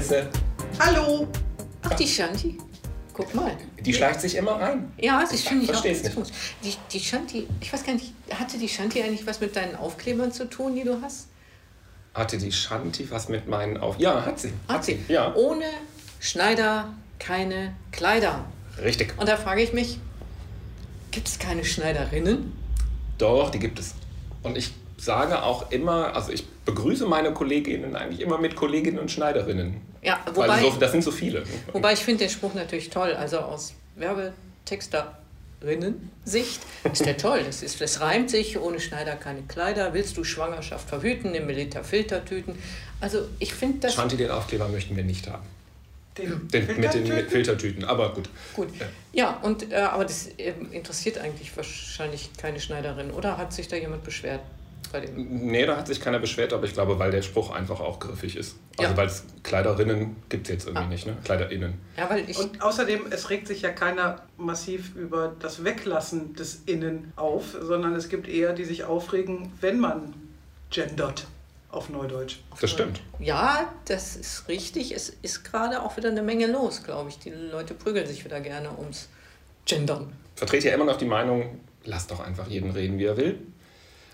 Chrisse. Hallo. Ach, die Shanti. Guck mal. Die schleicht sich immer rein. Ja, das finde ich auch. Nicht. Die, die Shanti, ich weiß gar nicht, hatte die Shanti eigentlich was mit deinen Aufklebern zu tun, die du hast? Hatte die Shanti was mit meinen auf? Ja, hat sie. Hat sie. Ja. Ohne Schneider keine Kleider. Richtig. Und da frage ich mich, gibt es keine Schneiderinnen? Doch, die gibt es. Und ich sage auch immer, also ich begrüße meine Kolleginnen eigentlich immer mit Kolleginnen und Schneiderinnen. Ja, Weil wobei, so, das sind so viele. wobei ich finde den Spruch natürlich toll. Also aus Werbetexterinnen-Sicht ist der toll. Das, ist, das reimt sich, ohne Schneider keine Kleider. Willst du Schwangerschaft verhüten, nimm Liter Filtertüten. Also ich finde das... Shanti, den Aufkleber möchten wir nicht haben. Den Den, mit den mit Filtertüten? Filtertüten, aber gut. Gut. Ja. Ja, und, äh, aber das ähm, interessiert eigentlich wahrscheinlich keine Schneiderin. Oder hat sich da jemand beschwert bei dem? Nee, da hat sich keiner beschwert, aber ich glaube, weil der Spruch einfach auch griffig ist. Also Ja. weil es Kleiderinnen gibt es jetzt irgendwie Ah. nicht, ne? Kleiderinnen. Ja, weil ich... Und außerdem, es regt sich ja keiner massiv über das Weglassen des Innen auf, sondern es gibt eher, die sich aufregen, wenn man gendert, auf Neudeutsch. Das stimmt. Ja, das ist richtig. Es ist gerade auch wieder eine Menge los, glaube ich. Die Leute prügeln sich wieder gerne ums Gendern. Vertrete ja immer noch die Meinung, lass doch einfach jeden reden, wie er will.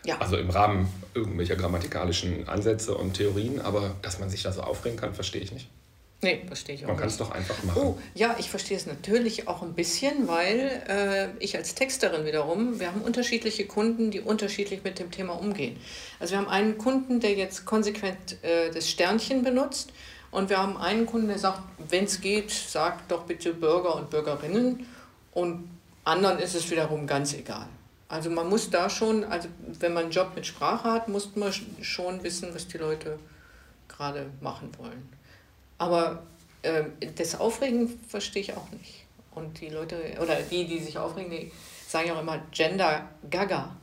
Ja, Also im Rahmen irgendwelcher grammatikalischen Ansätze und Theorien, aber dass man sich da so aufregen kann, verstehe ich nicht. nee, verstehe ich auch Man kann es doch einfach machen. Oh, ja, ich verstehe es natürlich auch ein bisschen, weil äh, ich als Texterin wiederum, wir haben unterschiedliche Kunden, die unterschiedlich mit dem Thema umgehen. Also wir haben einen Kunden, der jetzt konsequent äh, das Sternchen benutzt und wir haben einen Kunden, der sagt, wenn es geht, sagt doch bitte Bürger und Bürgerinnen und anderen ist es wiederum ganz egal. Also man muss da schon, also wenn man einen Job mit Sprache hat, muss man sch- schon wissen, was die Leute gerade machen wollen. Aber ähm, das Aufregen verstehe ich auch nicht. Und die Leute, oder die, die sich aufregen, die sagen ja auch immer Gender Gaga.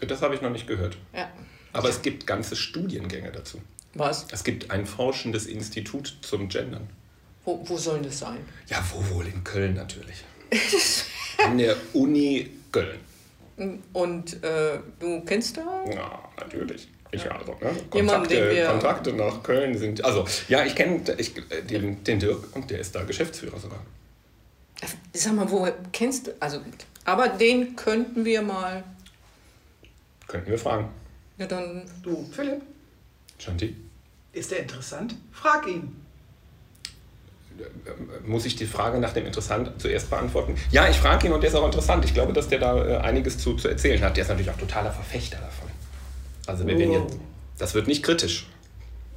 Das habe ich noch nicht gehört. Ja. Aber es gibt ganze Studiengänge dazu. Was? Es gibt ein forschendes Institut zum Gendern. Wo, wo soll das sein? Ja, wo wohl? In Köln natürlich. An der Uni Köln. Und äh, du kennst da? Ja, natürlich. Ich also, ne? Kontakte, wir- Kontakte nach Köln sind. Also, ja, ich kenne ich, den, den Dirk und der ist da Geschäftsführer sogar. Sag mal, wo kennst du? Also, aber den könnten wir mal. Könnten wir fragen. Ja, dann. Du, Philipp, Shanti, ist der interessant? Frag ihn. Äh, muss ich die Frage nach dem Interessant zuerst beantworten? Ja, ich frage ihn und der ist auch interessant. Ich glaube, dass der da äh, einiges zu, zu erzählen hat. Der ist natürlich auch totaler Verfechter davon. Also, wir werden Oh. jetzt, das wird nicht kritisch.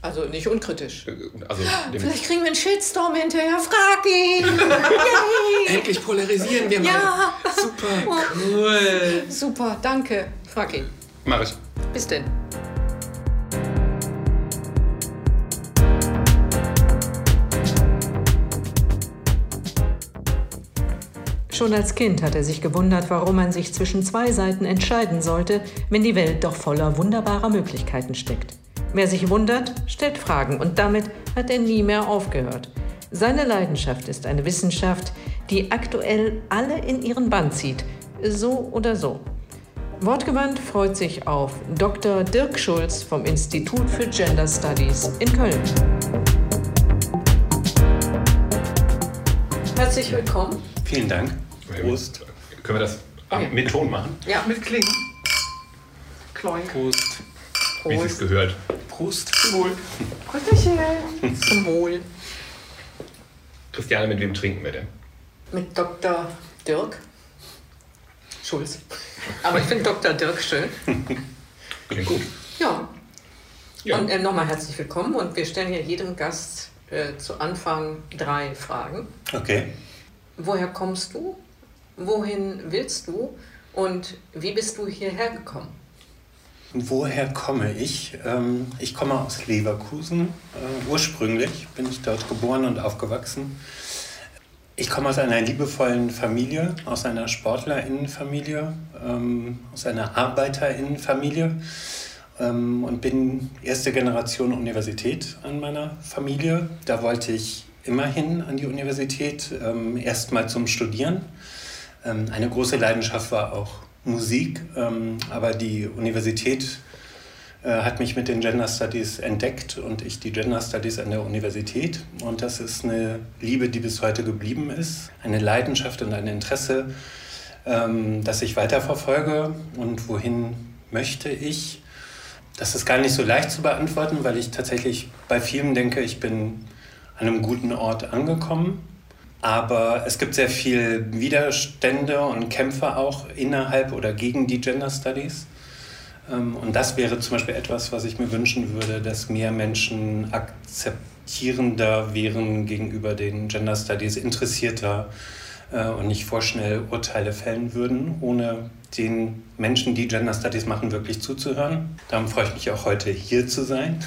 Also nicht unkritisch. Äh, Also, dem, Vielleicht kriegen wir einen Shitstorm hinterher. Frag ihn! Yay! endlich polarisieren wir mal. Ja! Super. Cool. Super, danke. Frag ihn. Mach ich. Bis denn. Schon als Kind hat er sich gewundert, warum man sich zwischen zwei Seiten entscheiden sollte, wenn die Welt doch voller wunderbarer Möglichkeiten steckt. Wer sich wundert, stellt Fragen und damit hat er nie mehr aufgehört. Seine Leidenschaft ist eine Wissenschaft, die aktuell alle in ihren Bann zieht, so oder so. Wortgewandt freut sich auf Dr. Dirk Schulz vom Institut für Gender Studies in Köln. Herzlich willkommen. Vielen Dank. Prost. Können wir das Okay. mit Ton machen? Ja, Mit Klingen. Kloink. Prost. Wie es gehört. Prost. Wohl. Grüßchen. Zum Wohl. Christiane, mit wem trinken wir denn? Mit Dr. Dirk Schulz. Aber ich finde Dr. Dirk schön. Klingt gut. Ja. Ja. Und äh, nochmal herzlich willkommen. Und wir stellen hier jedem Gast äh, zu Anfang drei Fragen. Okay. Woher kommst du? Wohin willst du? Und wie bist du hierher gekommen? Woher komme ich? Ähm, ich komme aus Leverkusen. Äh, ursprünglich bin ich dort geboren und aufgewachsen. Ich komme aus einer liebevollen Familie, aus einer Sportlerinnenfamilie, ähm, aus einer Arbeiterinnenfamilie ähm, und bin erste Generation Universität an meiner Familie. Da wollte ich immerhin an die Universität, erstmal zum Studieren. Ähm, eine große Leidenschaft war auch Musik, ähm, aber die Universität äh, hat mich mit den Gender Studies entdeckt und ich die Gender Studies an der Universität. Und das ist eine Liebe, die bis heute geblieben ist, eine Leidenschaft und ein Interesse, ähm, das ich weiterverfolge. Und wohin möchte ich? Das ist gar nicht so leicht zu beantworten, weil ich tatsächlich bei vielen denke, ich bin an einem guten Ort angekommen. Aber es gibt sehr viel Widerstände und Kämpfe auch innerhalb oder gegen die Gender Studies. Ähm, und das wäre zum Beispiel etwas, was ich mir wünschen würde, dass mehr Menschen akzeptierender wären gegenüber den Gender Studies, interessierter äh, und nicht vorschnell Urteile fällen würden, ohne den Menschen, die Gender Studies machen, wirklich zuzuhören. Darum freue ich mich auch heute hier zu sein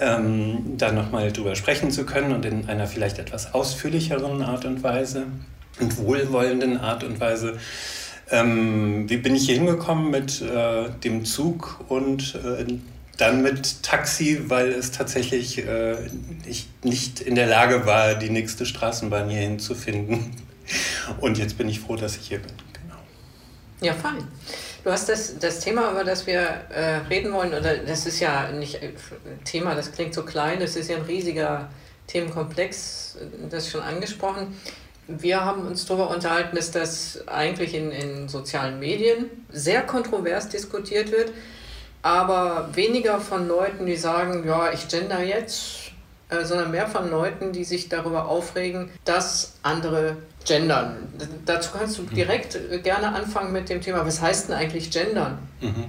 ähm, da nochmal drüber sprechen zu können und in einer vielleicht etwas ausführlicheren Art und Weise und wohlwollenden Art und Weise. Ähm, wie bin ich hier hingekommen mit äh, dem Zug und äh, dann mit Taxi, weil es tatsächlich äh, ich nicht in der Lage war, die nächste Straßenbahn hierhin zu finden. Und jetzt bin ich froh, dass ich hier bin. Genau. Ja, fein. Du hast das, das Thema, über das wir äh, reden wollen, oder das ist ja nicht äh, Thema, das klingt so klein, das ist ja ein riesiger Themenkomplex, das schon angesprochen. Wir haben uns darüber unterhalten, dass das eigentlich in, in sozialen Medien sehr kontrovers diskutiert wird, aber weniger von Leuten, die sagen, ja, ich gender jetzt, äh, sondern mehr von Leuten, die sich darüber aufregen, dass andere gendern. Dazu kannst du direkt äh, gerne anfangen mit dem Thema, was heißt denn eigentlich gendern? Mhm.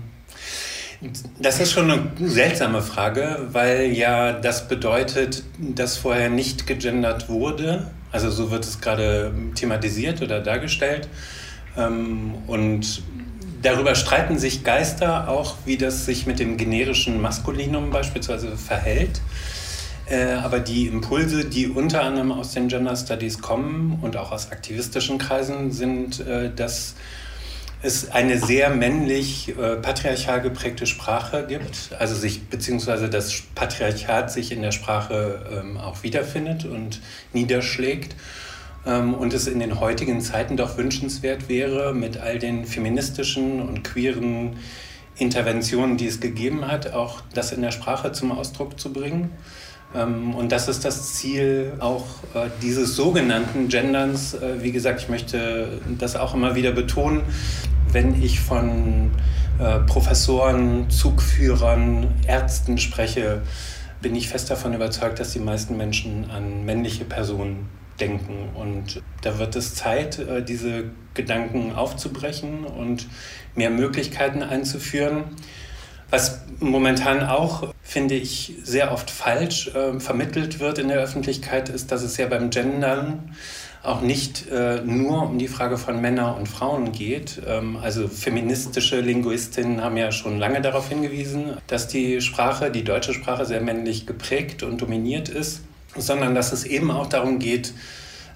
Das ist schon eine seltsame Frage, weil ja das bedeutet, dass vorher nicht gegendert wurde. Also so wird es gerade thematisiert oder dargestellt. Ähm, und darüber streiten sich Geister auch, wie das sich mit dem generischen Maskulinum beispielsweise verhält. Äh, aber die Impulse, die unter anderem aus den Gender Studies kommen und auch aus aktivistischen Kreisen, sind, äh, dass es eine sehr männlich äh, patriarchal geprägte Sprache gibt, also sich beziehungsweise das Patriarchat sich in der Sprache ähm, auch wiederfindet und niederschlägt ähm, und es in den heutigen Zeiten doch wünschenswert wäre, mit all den feministischen und queeren Interventionen, die es gegeben hat, auch das in der Sprache zum Ausdruck zu bringen. Ähm, und das ist das Ziel auch äh, dieses sogenannten Genderns. Äh, wie gesagt, ich möchte das auch immer wieder betonen, wenn ich von äh, Professoren, Zugführern, Ärzten spreche, bin ich fest davon überzeugt, dass die meisten Menschen an männliche Personen denken. Und da wird es Zeit, diese Gedanken aufzubrechen und mehr Möglichkeiten einzuführen. Was momentan auch, finde ich, sehr oft falsch äh, vermittelt wird in der Öffentlichkeit, ist, dass es ja beim Gendern auch nicht äh, nur um die Frage von Männern und Frauen geht. Ähm, also feministische Linguistinnen haben ja schon lange darauf hingewiesen, dass die Sprache, die deutsche Sprache sehr männlich geprägt und dominiert ist, sondern dass es eben auch darum geht,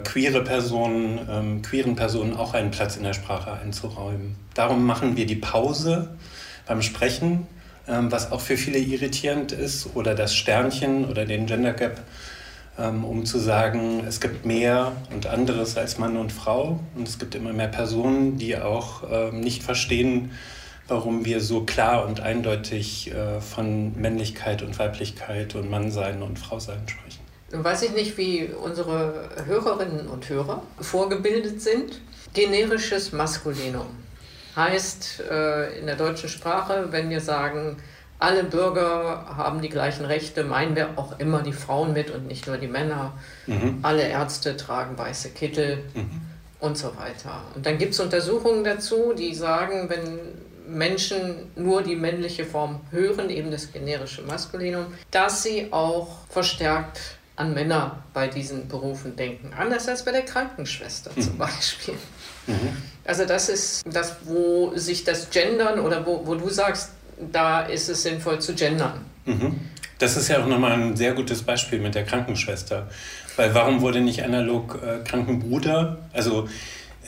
queere Personen, ähm, queeren Personen auch einen Platz in der Sprache einzuräumen. Darum machen wir die Pause beim Sprechen was auch für viele irritierend ist, oder das Sternchen oder den Gender Gap, ähm, um zu sagen, es gibt mehr und anderes als Mann und Frau und es gibt immer mehr Personen, die auch ähm, nicht verstehen, warum wir so klar und eindeutig äh, von Männlichkeit und Weiblichkeit und Mannsein und Frausein sprechen. Nun weiß ich nicht, wie unsere Hörerinnen und Hörer vorgebildet sind. Generisches Maskulinum heißt äh, in der deutschen Sprache, wenn wir sagen, alle Bürger haben die gleichen Rechte, meinen wir auch immer die Frauen mit und nicht nur die Männer. Mhm. Alle Ärzte tragen weiße Kittel mhm. und so weiter. Und dann gibt es Untersuchungen dazu, die sagen, wenn Menschen nur die männliche Form hören, eben das generische Maskulinum, dass sie auch verstärkt an Männer bei diesen Berufen denken. Anders als bei der Krankenschwester mhm. zum Beispiel. Also das ist das, wo sich das Gendern oder wo, wo du sagst, da ist es sinnvoll zu gendern. Mhm. Das ist ja auch nochmal ein sehr gutes Beispiel mit der Krankenschwester. Weil warum wurde nicht analog äh, Krankenbruder? Also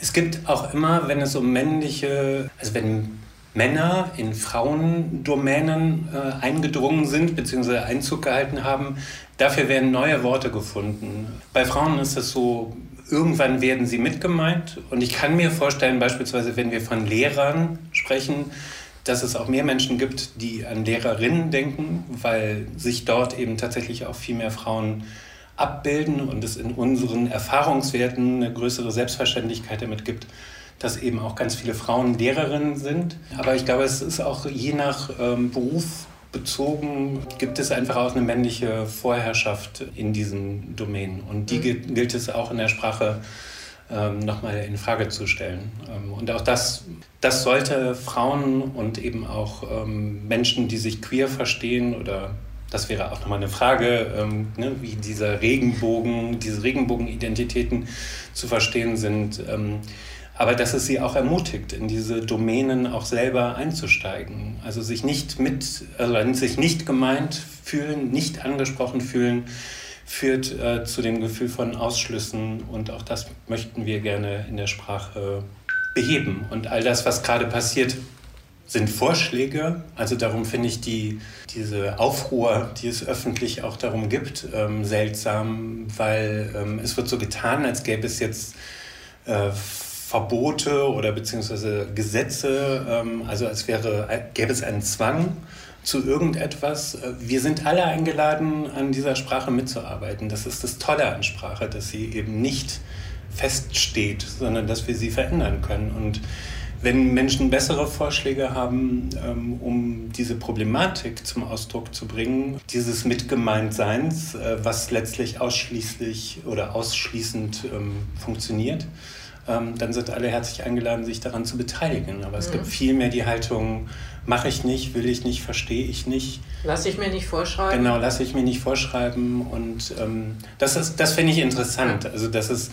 es gibt auch immer, wenn es um männliche, also wenn Männer in Frauendomänen äh, eingedrungen sind bzw. Einzug gehalten haben, dafür werden neue Worte gefunden. Bei Frauen ist es so, irgendwann werden sie mitgemeint. Und ich kann mir vorstellen, beispielsweise, wenn wir von Lehrern sprechen, dass es auch mehr Menschen gibt, die an Lehrerinnen denken, weil sich dort eben tatsächlich auch viel mehr Frauen abbilden und es in unseren Erfahrungswerten eine größere Selbstverständlichkeit damit gibt, dass eben auch ganz viele Frauen Lehrerinnen sind. Aber ich glaube, es ist auch je nach ähm, Beruf bezogen, gibt es einfach auch eine männliche Vorherrschaft in diesen Domänen. Und die mhm. gilt es auch in der Sprache ähm, nochmal in Frage zu stellen. Ähm, und auch das, das sollte Frauen und eben auch ähm, Menschen, die sich queer verstehen oder das wäre auch nochmal eine Frage, ähm, ne, wie diese Regenbogen, diese Regenbogenidentitäten zu verstehen sind. Aber dass es sie auch ermutigt, in diese Domänen auch selber einzusteigen. Also sich nicht mit, also sich nicht gemeint fühlen, nicht angesprochen fühlen, führt äh, zu dem Gefühl von Ausschlüssen und auch das möchten wir gerne in der Sprache beheben. Und all das, was gerade passiert, sind Vorschläge. Also darum finde ich die, diese Aufruhr, die es öffentlich auch darum gibt, ähm, seltsam, weil ähm, es wird so getan, als gäbe es jetzt äh, Verbote oder beziehungsweise Gesetze, ähm, also als wäre, gäbe es einen Zwang zu irgendetwas. Wir sind alle eingeladen, an dieser Sprache mitzuarbeiten. Das ist das Tolle an Sprache, dass sie eben nicht feststeht, sondern dass wir sie verändern können. Und wenn Menschen bessere Vorschläge haben, ähm, um diese Problematik zum Ausdruck zu bringen, dieses Mitgemeintseins, äh, was letztlich ausschließlich oder ausschließend ähm, funktioniert, ähm, dann sind alle herzlich eingeladen, sich daran zu beteiligen. Aber es mhm. gibt viel mehr die Haltung, mache ich nicht, will ich nicht, verstehe ich nicht. Lass ich mir nicht vorschreiben. Genau, lasse ich mir nicht vorschreiben. Und ähm, das, das finde ich interessant. Also, dass es,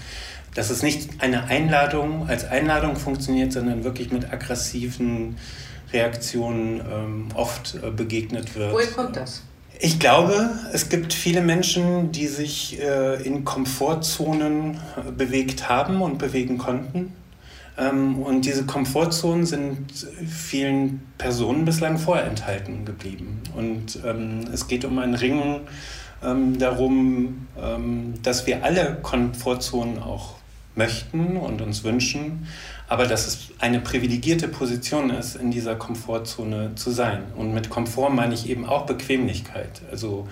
dass es nicht eine Einladung als Einladung funktioniert, sondern wirklich mit aggressiven Reaktionen ähm, oft äh, begegnet wird. Woher kommt das? Ich glaube, es gibt viele Menschen, die sich äh, in Komfortzonen äh, bewegt haben und bewegen konnten. Ähm, und diese Komfortzonen sind vielen Personen bislang vorenthalten geblieben. Und ähm, es geht um ein Ringen ähm, darum, ähm, dass wir alle Komfortzonen auch möchten und uns wünschen, aber dass es eine privilegierte Position ist, in dieser Komfortzone zu sein. Und mit Komfort meine ich eben auch Bequemlichkeit. Also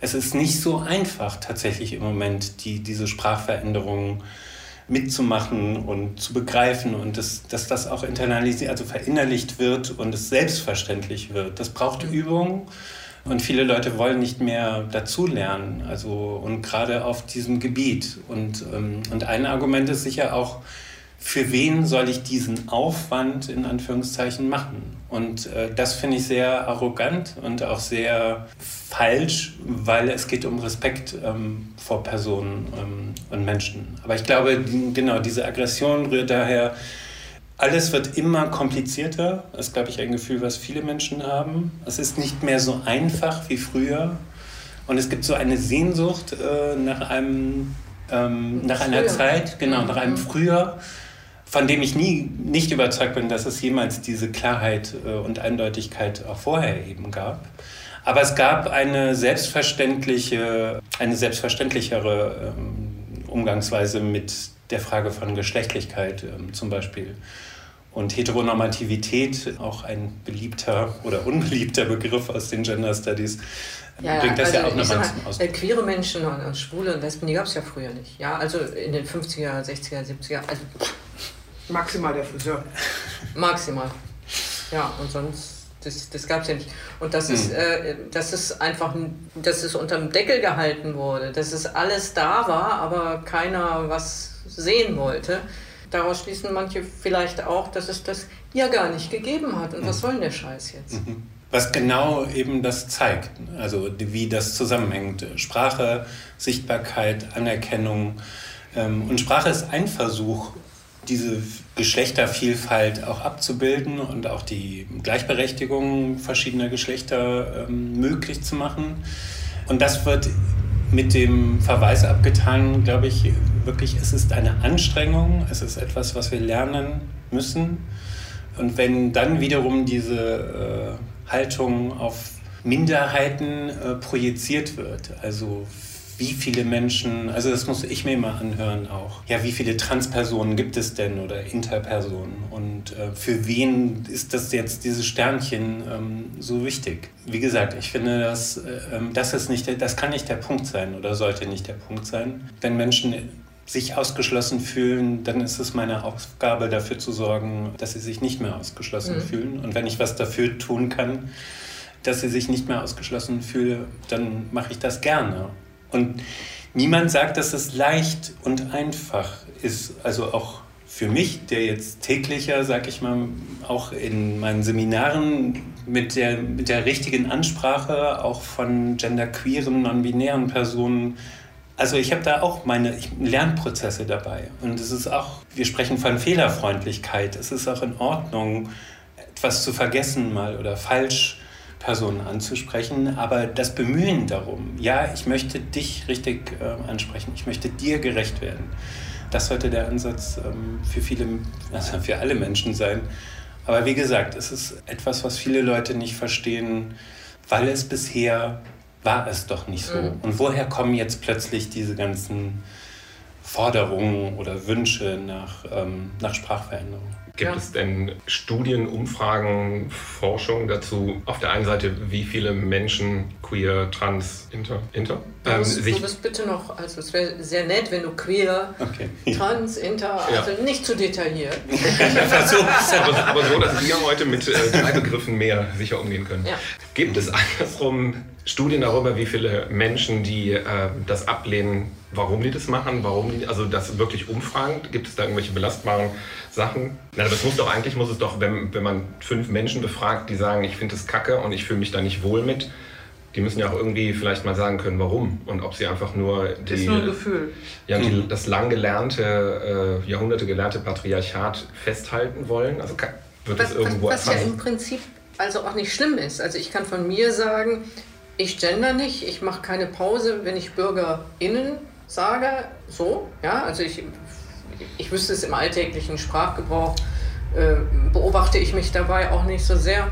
es ist nicht so einfach tatsächlich im Moment, die, diese Sprachveränderungen mitzumachen und zu begreifen und das, dass das auch internalisiert, also verinnerlicht wird und es selbstverständlich wird. Das braucht. Übung. Und viele Leute wollen nicht mehr dazulernen, also und gerade auf diesem Gebiet. Und, ähm, und ein Argument ist sicher auch, für wen soll ich diesen Aufwand in Anführungszeichen machen? Und äh, das finde ich sehr arrogant und auch sehr falsch, weil es geht um Respekt ähm, vor Personen ähm, und Menschen. Aber ich glaube, die, genau, diese Aggression rührt daher, alles wird immer komplizierter. Das ist, glaube ich, ein Gefühl, was viele Menschen haben. Es ist nicht mehr so einfach wie früher. Und es gibt so eine Sehnsucht äh, nach einem, ähm, nach einer Zeit, genau, nach einem mhm. Früher von dem ich nie nicht überzeugt bin, dass es jemals diese Klarheit äh, und Eindeutigkeit auch vorher eben gab. Aber es gab eine selbstverständliche, eine selbstverständlichere ähm, Umgangsweise mit der Frage von Geschlechtlichkeit ähm, zum Beispiel. Und Heteronormativität, auch ein beliebter oder unbeliebter Begriff aus den Gender Studies, ja, bringt das also ja auch nochmal zum Ausdruck. Queere Menschen und Schwule und Lesben, die gab es ja früher nicht. Ja, also in den 50er, 60er, 70er. Also Maximal der Friseur. Maximal. Ja, und sonst, das, das gab es ja nicht. Und das, mhm. ist, äh, das ist einfach, dass es unterm Deckel gehalten wurde, dass es alles da war, aber keiner was sehen wollte. Daraus schließen manche vielleicht auch, dass es das ja gar nicht gegeben hat. Und mhm. was soll denn der Scheiß jetzt? Mhm. was genau eben das zeigt, also wie das zusammenhängt. Sprache, Sichtbarkeit, Anerkennung. Ähm, und Sprache ist ein Versuch, diese Geschlechtervielfalt auch abzubilden und auch die Gleichberechtigung verschiedener Geschlechter ähm, möglich zu machen. Und das wird mit dem Verweis abgetan, glaube ich, wirklich, es ist eine Anstrengung, es ist etwas, was wir lernen müssen. Und wenn dann wiederum diese äh, Haltung auf Minderheiten äh, projiziert wird, also wie viele Menschen, also das muss ich mir mal anhören auch. Ja, wie viele Transpersonen gibt es denn oder Interpersonen? Und äh, für wen ist das jetzt, dieses Sternchen, ähm, so wichtig? Wie gesagt, ich finde, dass, äh, ähm, das, ist nicht, das kann nicht der Punkt sein oder sollte nicht der Punkt sein. Wenn Menschen sich ausgeschlossen fühlen, dann ist es meine Aufgabe, dafür zu sorgen, dass sie sich nicht mehr ausgeschlossen mhm. fühlen. Und wenn ich was dafür tun kann, dass sie sich nicht mehr ausgeschlossen fühlen, dann mache ich das gerne. Und niemand sagt, dass es leicht und einfach ist. Also auch für mich, der jetzt täglicher, sag ich mal, auch in meinen Seminaren mit der, mit der richtigen Ansprache auch von genderqueeren, non-binären Personen also ich habe da auch meine Lernprozesse dabei. Und es ist auch, wir sprechen von Fehlerfreundlichkeit. Es ist auch in Ordnung, etwas zu vergessen mal oder falsch Personen anzusprechen, aber das Bemühen darum, ja, ich möchte dich richtig äh, ansprechen, ich möchte dir gerecht werden. Das sollte der Ansatz ähm, für viele, also für alle Menschen sein. Aber wie gesagt, es ist etwas, was viele Leute nicht verstehen, weil es bisher war es doch nicht so. Mhm. Und woher kommen jetzt plötzlich diese ganzen Forderungen oder Wünsche nach, ähm, nach Sprachveränderung? Gibt ja. es denn Studien, Umfragen, Forschung dazu? Auf der einen Seite, wie viele Menschen queer, trans, inter, inter? Ähm, du, du bist bitte noch, also es wäre sehr nett, wenn du queer, okay. trans, inter, also ja. nicht zu detailliert. aber, aber, so, dass wir heute mit äh, drei Begriffen mehr sicher umgehen können. Ja. Gibt es andersrum Studien darüber, wie viele Menschen, die äh, das ablehnen, warum die das machen, warum die, also das wirklich umfragen? Gibt es da irgendwelche belastbaren Sachen? Na, das muss doch eigentlich, muss es doch, wenn, wenn man fünf Menschen befragt, die sagen, ich finde das kacke und ich fühle mich da nicht wohl mit, die müssen ja auch irgendwie vielleicht mal sagen können, warum und ob sie einfach nur die, das ist nur ein Gefühl. Ja, die, mhm. das lang gelernte, äh, Jahrhunderte gelernte Patriarchat festhalten wollen. Also wird was, das irgendwo was, was ja im Prinzip also auch nicht schlimm ist. Also ich kann von mir sagen, ich gender nicht, ich mache keine Pause, wenn ich BürgerInnen sage, so, ja, also ich, ich wüsste es im alltäglichen Sprachgebrauch, äh, beobachte ich mich dabei auch nicht so sehr.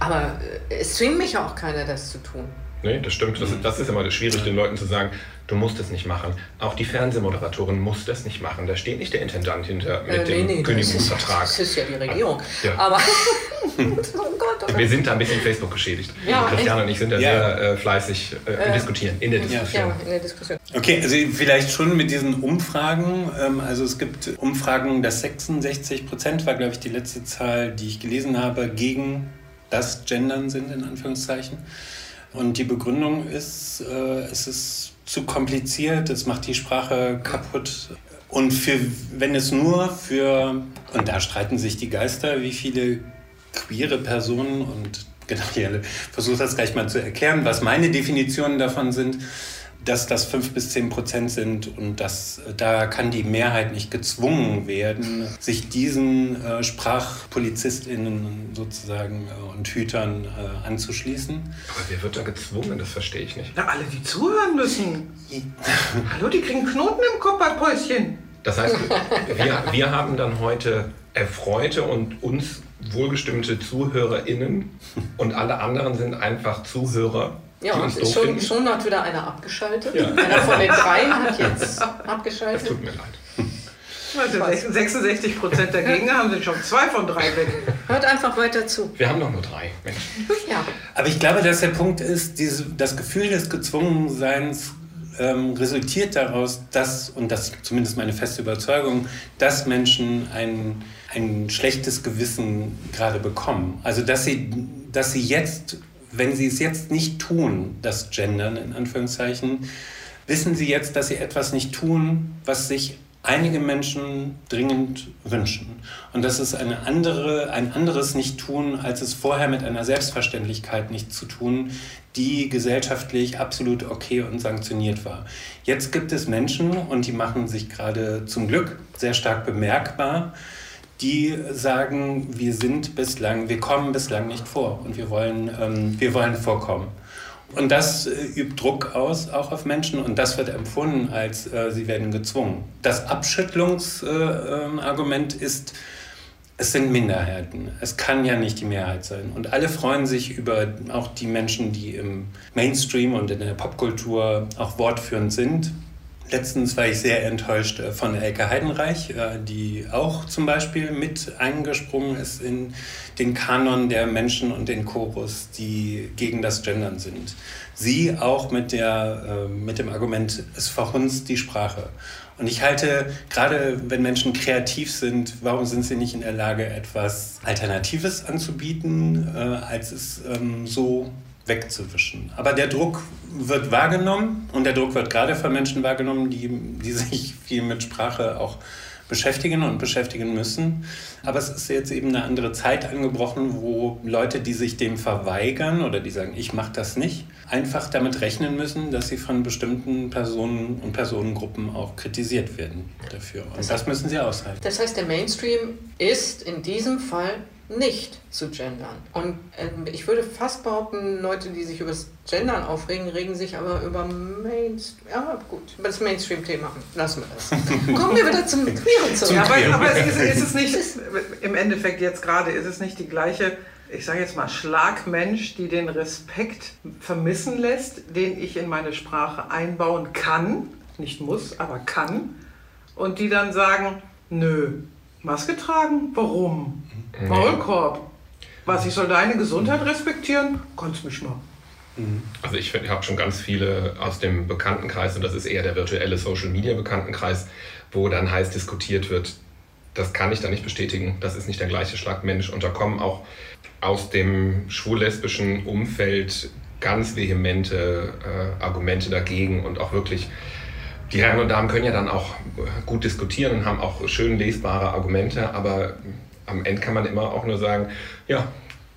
Aber äh, es zwingt mich auch keiner, das zu tun. Nee, das stimmt. Das, das ist immer schwierig, den Leuten zu sagen, du musst es nicht machen. Auch die Fernsehmoderatorin muss das nicht machen. Da steht nicht der Intendant hinter mit äh, dem nee, Kündigungsvertrag. Das ist, ja die Regierung. Ja. Aber oh Gott, oh Wir sind da ein bisschen Facebook geschädigt. Ja, Christiane und ich sind da ja. sehr äh, fleißig äh, im äh, Diskutieren, in der Diskussion. Ja, in der Diskussion. Okay, also vielleicht schon mit diesen Umfragen. Ähm, also es gibt Umfragen, dass 66 Prozent war, glaube ich, die letzte Zahl, die ich gelesen habe, gegen das Gendern sind, in Anführungszeichen. Und die Begründung ist, äh, es ist zu kompliziert, es macht die Sprache kaputt. Und für, wenn es nur für, und da streiten sich die Geister, wie viele queere Personen und genau, ich versuche das gleich mal zu erklären, was meine Definitionen davon sind dass das 5 bis 10 Prozent sind und dass da kann die Mehrheit nicht gezwungen werden, sich diesen äh, SprachpolizistInnen sozusagen äh, und Hütern äh, anzuschließen. Aber wer wird da gezwungen? Das verstehe ich nicht. Na, alle, die zuhören müssen. Hallo, die kriegen Knoten im Kopf bei Päuschen. Das heißt, wir, wir haben dann heute erfreute und uns wohlgestimmte ZuhörerInnen und alle anderen sind einfach Zuhörer ja, schon, schon hat wieder einer abgeschaltet. Ja. Einer von den dreien hat jetzt abgeschaltet. Das tut mir leid. Also 66 Prozent der Gegner haben sind schon zwei von drei weg. Hört einfach weiter zu. Wir haben doch nur drei. Mensch. Ja. Aber ich glaube, dass der Punkt ist, diese, das Gefühl des Gezwungenseins ähm, resultiert daraus, dass, und das ist zumindest meine feste Überzeugung, dass Menschen ein, ein schlechtes Gewissen gerade bekommen. Also dass sie, dass sie jetzt wenn Sie es jetzt nicht tun, das Gendern in Anführungszeichen, wissen Sie jetzt, dass Sie etwas nicht tun, was sich einige Menschen dringend wünschen. Und das ist eine andere, ein anderes Nicht-Tun, als es vorher mit einer Selbstverständlichkeit nicht zu tun, die gesellschaftlich absolut okay und sanktioniert war. Jetzt gibt es Menschen, und die machen sich gerade zum Glück sehr stark bemerkbar, die sagen, wir sind bislang, wir kommen bislang nicht vor und wir wollen, ähm, wir wollen vorkommen. Und das äh, übt Druck aus, auch auf Menschen, und das wird empfunden als, äh, sie werden gezwungen. Das Abschüttlungsargument äh, ist, es sind Minderheiten. Es kann ja nicht die Mehrheit sein. Und alle freuen sich über auch die Menschen, die im Mainstream und in der Popkultur auch wortführend sind. Letztens war ich sehr enttäuscht äh, von Elke Heidenreich, äh, die auch zum Beispiel mit eingesprungen ist in den Kanon der Menschen und den Chorus, die gegen das Gendern sind. Sie auch mit, der, äh, mit dem Argument, es verhunzt die Sprache. Und ich halte, gerade wenn Menschen kreativ sind, warum sind sie nicht in der Lage, etwas Alternatives anzubieten, als es ähm, so wegzuwischen. Aber der Druck wird wahrgenommen und der Druck wird gerade von Menschen wahrgenommen, die, die sich viel mit Sprache auch beschäftigen und beschäftigen müssen. Aber es ist jetzt eben eine andere Zeit angebrochen, wo Leute, die sich dem verweigern oder die sagen, ich mache das nicht, einfach damit rechnen müssen, dass sie von bestimmten Personen und Personengruppen auch kritisiert werden dafür. Und das, das müssen sie aushalten. Das heißt, der Mainstream ist in diesem Fall nicht zu gendern. Und ähm, ich würde fast behaupten, Leute, die sich über das Gendern aufregen, regen sich aber über Mainstream. Ja, gut, über das Mainstream-Thema. Lassen wir das. Kommen wir wieder zum Queeren zurück. Ja, aber, aber ist, ist es nicht, im Endeffekt jetzt gerade, ist es nicht die gleiche ich sage jetzt mal, Schlagmensch, die den Respekt vermissen lässt, den ich in meine Sprache einbauen kann, nicht muss, aber kann, und die dann sagen, nö, Maske tragen? Warum? Nee. Maulkorb. Was, ich soll deine Gesundheit respektieren? Kannst mich mal. Mhm. Also ich, ich habe schon ganz viele aus dem Bekanntenkreis, und das ist eher der virtuelle Social-Media-Bekanntenkreis, wo dann heiß diskutiert wird, das kann ich da nicht bestätigen, das ist nicht der gleiche Schlag Mensch. Und da kommen auch aus dem schwul-lesbischen Umfeld ganz vehemente äh, Argumente dagegen und auch wirklich die Herren und Damen können ja dann auch gut diskutieren und haben auch schön lesbare Argumente, aber am Ende kann man immer auch nur sagen, ja,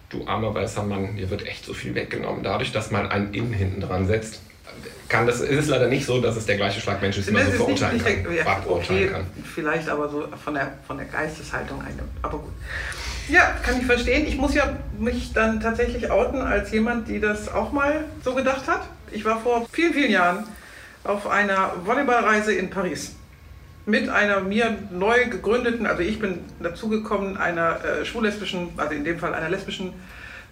du armer weißer Mann, dir wird echt so viel weggenommen. Dadurch, dass man ein In hinten dran setzt, kann das, ist es leider nicht so, dass es der gleiche Schlag Mensch ist, den man so verurteilen nicht, nicht kann, ja, okay, kann. Vielleicht aber so von der, von der Geisteshaltung eine. Aber gut. Ja, kann ich verstehen. Ich muss ja mich dann tatsächlich outen als jemand, die das auch mal so gedacht hat. Ich war vor vielen, vielen Jahren auf einer Volleyballreise in Paris mit einer mir neu gegründeten, also ich bin dazugekommen, einer äh, schwul-lesbischen, also in dem Fall einer lesbischen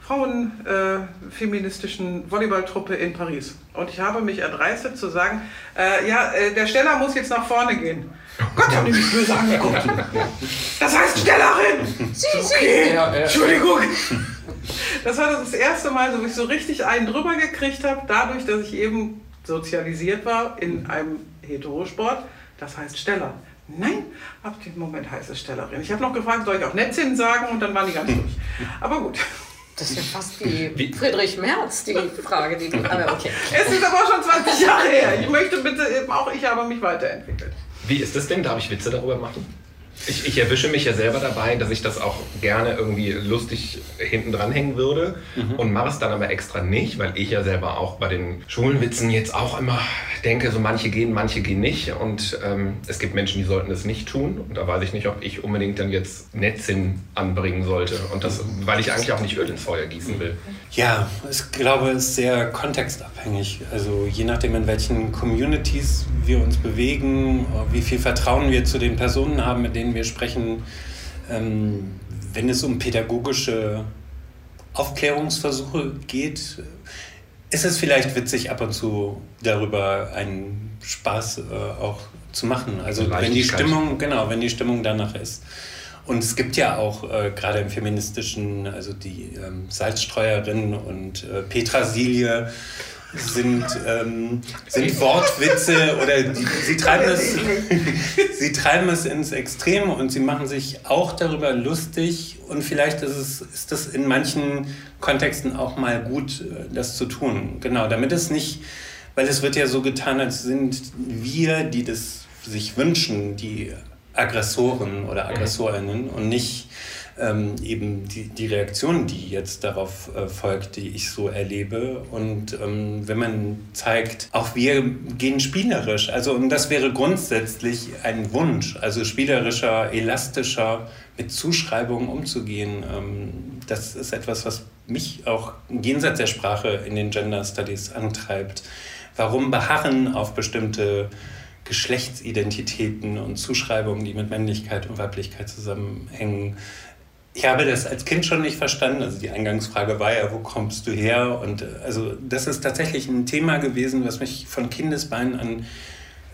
frauenfeministischen äh, Volleyballtruppe in Paris. Und ich habe mich erdreistet zu sagen, äh, ja, äh, der Steller muss jetzt nach vorne gehen. Oh Gott, haben die mich böse angeguckt. Das heißt Stellerin! Sie, okay, sie. Ja, Entschuldigung. Das war das erste Mal, wo ich so richtig einen drüber gekriegt habe, dadurch, dass ich eben sozialisiert war in einem Heterosport, das heißt Steller. Nein, ab dem Moment heißt es Stellerin. Ich habe noch gefragt, soll ich auch Netzin sagen und dann waren die ganz durch. Aber gut. Das ist ja fast wie, wie? Friedrich Merz, die Frage, die du. Aber okay. Es ist aber auch schon 20 Jahre her. Ich möchte bitte eben auch, ich habe mich weiterentwickelt. Wie ist das denn? Darf ich Witze darüber machen? Ich, ich, erwische mich ja selber dabei, dass ich das auch gerne irgendwie lustig hinten dranhängen würde mhm. und mache es dann aber extra nicht, weil ich ja selber auch bei den Schulenwitzen jetzt auch immer denke, so manche gehen, manche gehen nicht und ähm, es gibt Menschen, die sollten das nicht tun und da weiß ich nicht, ob ich unbedingt dann jetzt Nettsinn anbringen sollte und das, weil ich eigentlich auch nicht Öl ins Feuer gießen will. Ja, ich glaube, es ist sehr kontextabhängig. Also je nachdem, in welchen Communities wir uns bewegen, wie viel Vertrauen wir zu den Personen haben, mit denen wir sprechen, ähm, wenn es um pädagogische Aufklärungsversuche geht, ist es vielleicht witzig, ab und zu darüber einen Spaß äh, auch zu machen. Also wenn die Stimmung, genau, wenn die Stimmung danach ist. Und es gibt ja auch äh, gerade im feministischen, also die ähm, Salzstreuerin und äh, Petrasilie sind, ähm, sind Wortwitze oder die, sie, treiben es, sie treiben es ins Extreme und sie machen sich auch darüber lustig und vielleicht ist, es, ist das in manchen Kontexten auch mal gut, äh, das zu tun. Genau, damit es nicht, weil es wird ja so getan, als sind wir, die das sich wünschen, die Aggressoren oder mhm. Aggressorinnen und nicht ähm, eben die, die Reaktion, die jetzt darauf äh, folgt, die ich so erlebe. Und ähm, wenn man zeigt, auch wir gehen spielerisch, also und das wäre grundsätzlich ein Wunsch, also spielerischer, elastischer mit Zuschreibungen umzugehen. Ähm, das ist etwas, was mich auch jenseits der Sprache in den Gender Studies antreibt. Warum beharren auf bestimmte Geschlechtsidentitäten und Zuschreibungen, die mit Männlichkeit und Weiblichkeit zusammenhängen? Ich habe das als Kind schon nicht verstanden. Also die Eingangsfrage war ja, wo kommst du her? Und äh, also das ist tatsächlich ein Thema gewesen, was mich von Kindesbeinen an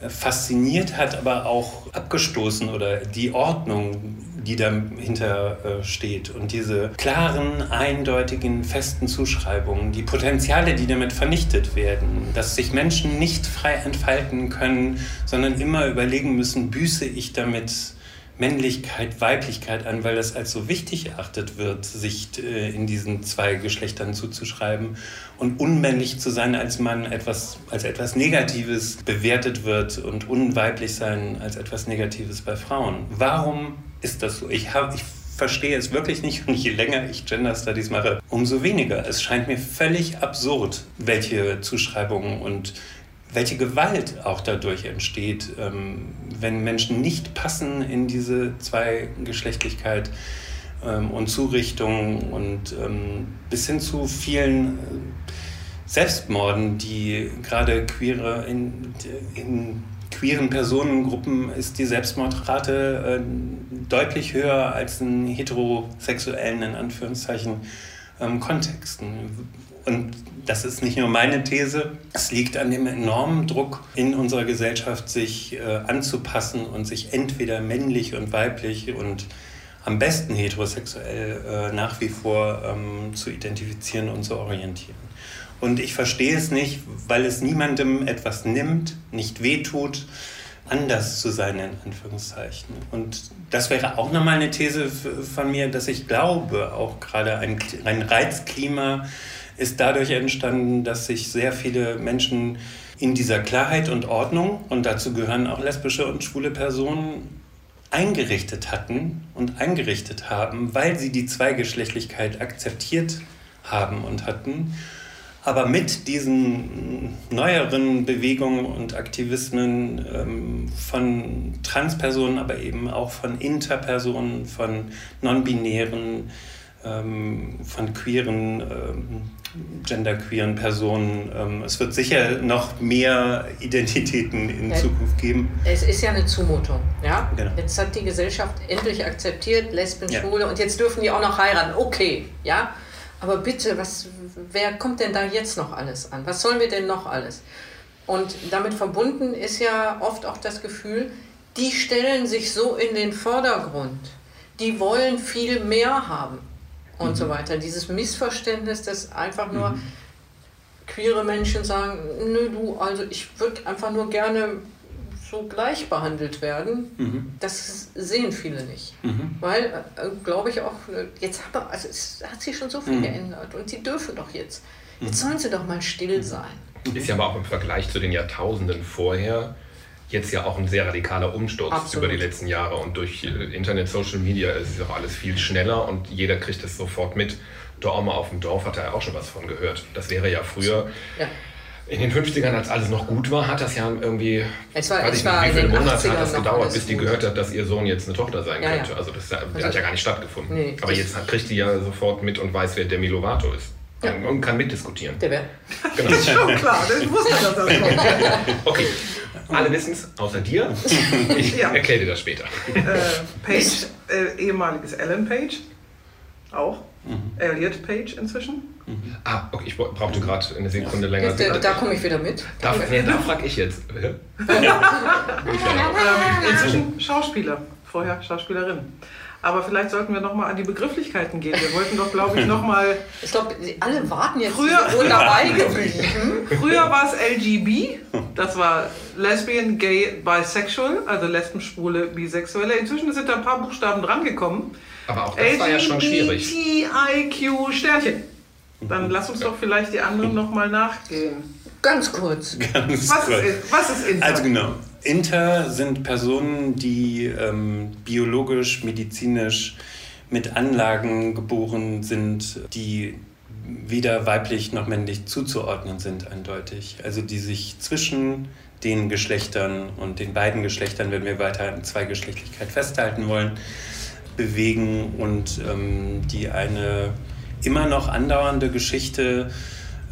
fasziniert hat, aber auch abgestoßen oder die Ordnung, die dahinter äh, steht. Und diese klaren, eindeutigen, festen Zuschreibungen, die Potenziale, die damit vernichtet werden, dass sich Menschen nicht frei entfalten können, sondern immer überlegen müssen, büße ich damit Männlichkeit, Weiblichkeit an, weil das als so wichtig erachtet wird, sich äh, in diesen zwei Geschlechtern zuzuschreiben und unmännlich zu sein als Mann etwas, als etwas Negatives bewertet wird und unweiblich sein als etwas Negatives bei Frauen. Warum ist das so? Ich, hab, ich verstehe es wirklich nicht und je länger ich Gender Studies mache, umso weniger. Es scheint mir völlig absurd, welche Zuschreibungen und welche Gewalt auch dadurch entsteht, ähm, wenn Menschen nicht passen in diese Zweigeschlechtlichkeit ähm, und Zurichtung und ähm, bis hin zu vielen äh, Selbstmorden, die gerade queere in, in queeren Personengruppen ist die Selbstmordrate äh, deutlich höher als in heterosexuellen, in Anführungszeichen, Kontexten. Und das ist nicht nur meine These, es liegt an dem enormen Druck in unserer Gesellschaft, sich äh, anzupassen und sich entweder männlich und weiblich und am besten heterosexuell äh, nach wie vor ähm, zu identifizieren und zu orientieren. Und ich verstehe es nicht, weil es niemandem etwas nimmt, nicht wehtut, anders zu sein, in Anführungszeichen. Und das wäre auch nochmal eine These von mir, dass ich glaube, auch gerade ein, ein Reizklima ist dadurch entstanden, dass sich sehr viele Menschen in dieser Klarheit und Ordnung, und dazu gehören auch lesbische und schwule Personen, eingerichtet hatten und eingerichtet haben, weil sie die Zweigeschlechtlichkeit akzeptiert haben und hatten. Aber mit diesen neueren Bewegungen und Aktivismen ähm, von Transpersonen, aber eben auch von Interpersonen, von non-binären, ähm, von queeren ähm, genderqueeren Personen. Ähm, es wird sicher noch mehr Identitäten in ja, Zukunft geben. Es ist ja eine Zumutung. Ja? Genau. Jetzt hat die Gesellschaft endlich akzeptiert, Lesben, ja. Schwule und jetzt dürfen die auch noch heiraten. Okay, ja. Aber bitte, was, wer kommt denn da jetzt noch alles an? Was sollen wir denn noch alles? Und damit verbunden ist ja oft auch das Gefühl, die stellen sich so in den Vordergrund. Die wollen viel mehr haben und mhm. so weiter. Dieses Missverständnis, dass einfach nur mhm. queere Menschen sagen, nö du, also ich würde einfach nur gerne so gleich behandelt werden, mhm. das sehen viele nicht. Mhm. Weil, äh, glaube ich auch, äh, jetzt hat, also es hat sich schon so viel mhm. geändert und sie dürfen doch jetzt. Jetzt mhm. sollen sie doch mal still sein. Ist ja aber auch im Vergleich zu den Jahrtausenden vorher jetzt ja auch ein sehr radikaler Umsturz Absolut. über die letzten Jahre. Und durch äh, Internet, Social Media ist es auch alles viel schneller und jeder kriegt es sofort mit. Oma auf dem Dorf hat da ja auch schon was von gehört. Das wäre ja früher. Ja. In den 50ern, als alles noch gut war, hat das ja irgendwie, es war, weiß ich nicht, wie viele Monate hat das gedauert, bis die gehört hat, dass ihr Sohn jetzt eine Tochter sein ja, könnte. Ja. Also das also, hat ja gar nicht stattgefunden. Nee, Aber jetzt kriegt die ja sofort mit und weiß, wer Demi Lovato ist. Und kann mitdiskutieren. Der wäre. Genau. Das ist schon klar, ich wusste, dass das kommt. okay, alle wissen es, außer dir. Ich ja. erkläre dir das später. Äh, Page, äh, ehemaliges Ellen Page, auch. Mhm. Elliot Page inzwischen. Mhm. Ah, okay, ich brauchte gerade eine Sekunde länger. Da, da komme ich wieder mit. Da, nee, da frage ich jetzt. ähm, inzwischen Schauspieler, vorher Schauspielerin. Aber vielleicht sollten wir nochmal an die Begrifflichkeiten gehen. Wir wollten doch, glaube ich, nochmal. Ich glaube, alle warten jetzt früher, dabei geblieben. Früher war es LGB, das war Lesbian, Gay, Bisexual, also Lesben, Schwule, Bisexuelle. Inzwischen sind da ein paar Buchstaben drangekommen. Aber auch das LGBT, war ja schon schwierig. TIQ, Sternchen. Dann lass uns doch vielleicht die anderen nochmal nachgehen. Ganz kurz. Ganz was, kurz. Ist, was ist Internet? Also genau. Inter sind Personen, die ähm, biologisch, medizinisch mit Anlagen geboren sind, die weder weiblich noch männlich zuzuordnen sind, eindeutig. Also die sich zwischen den Geschlechtern und den beiden Geschlechtern, wenn wir weiter in Zweigeschlechtlichkeit festhalten wollen, bewegen und ähm, die eine immer noch andauernde Geschichte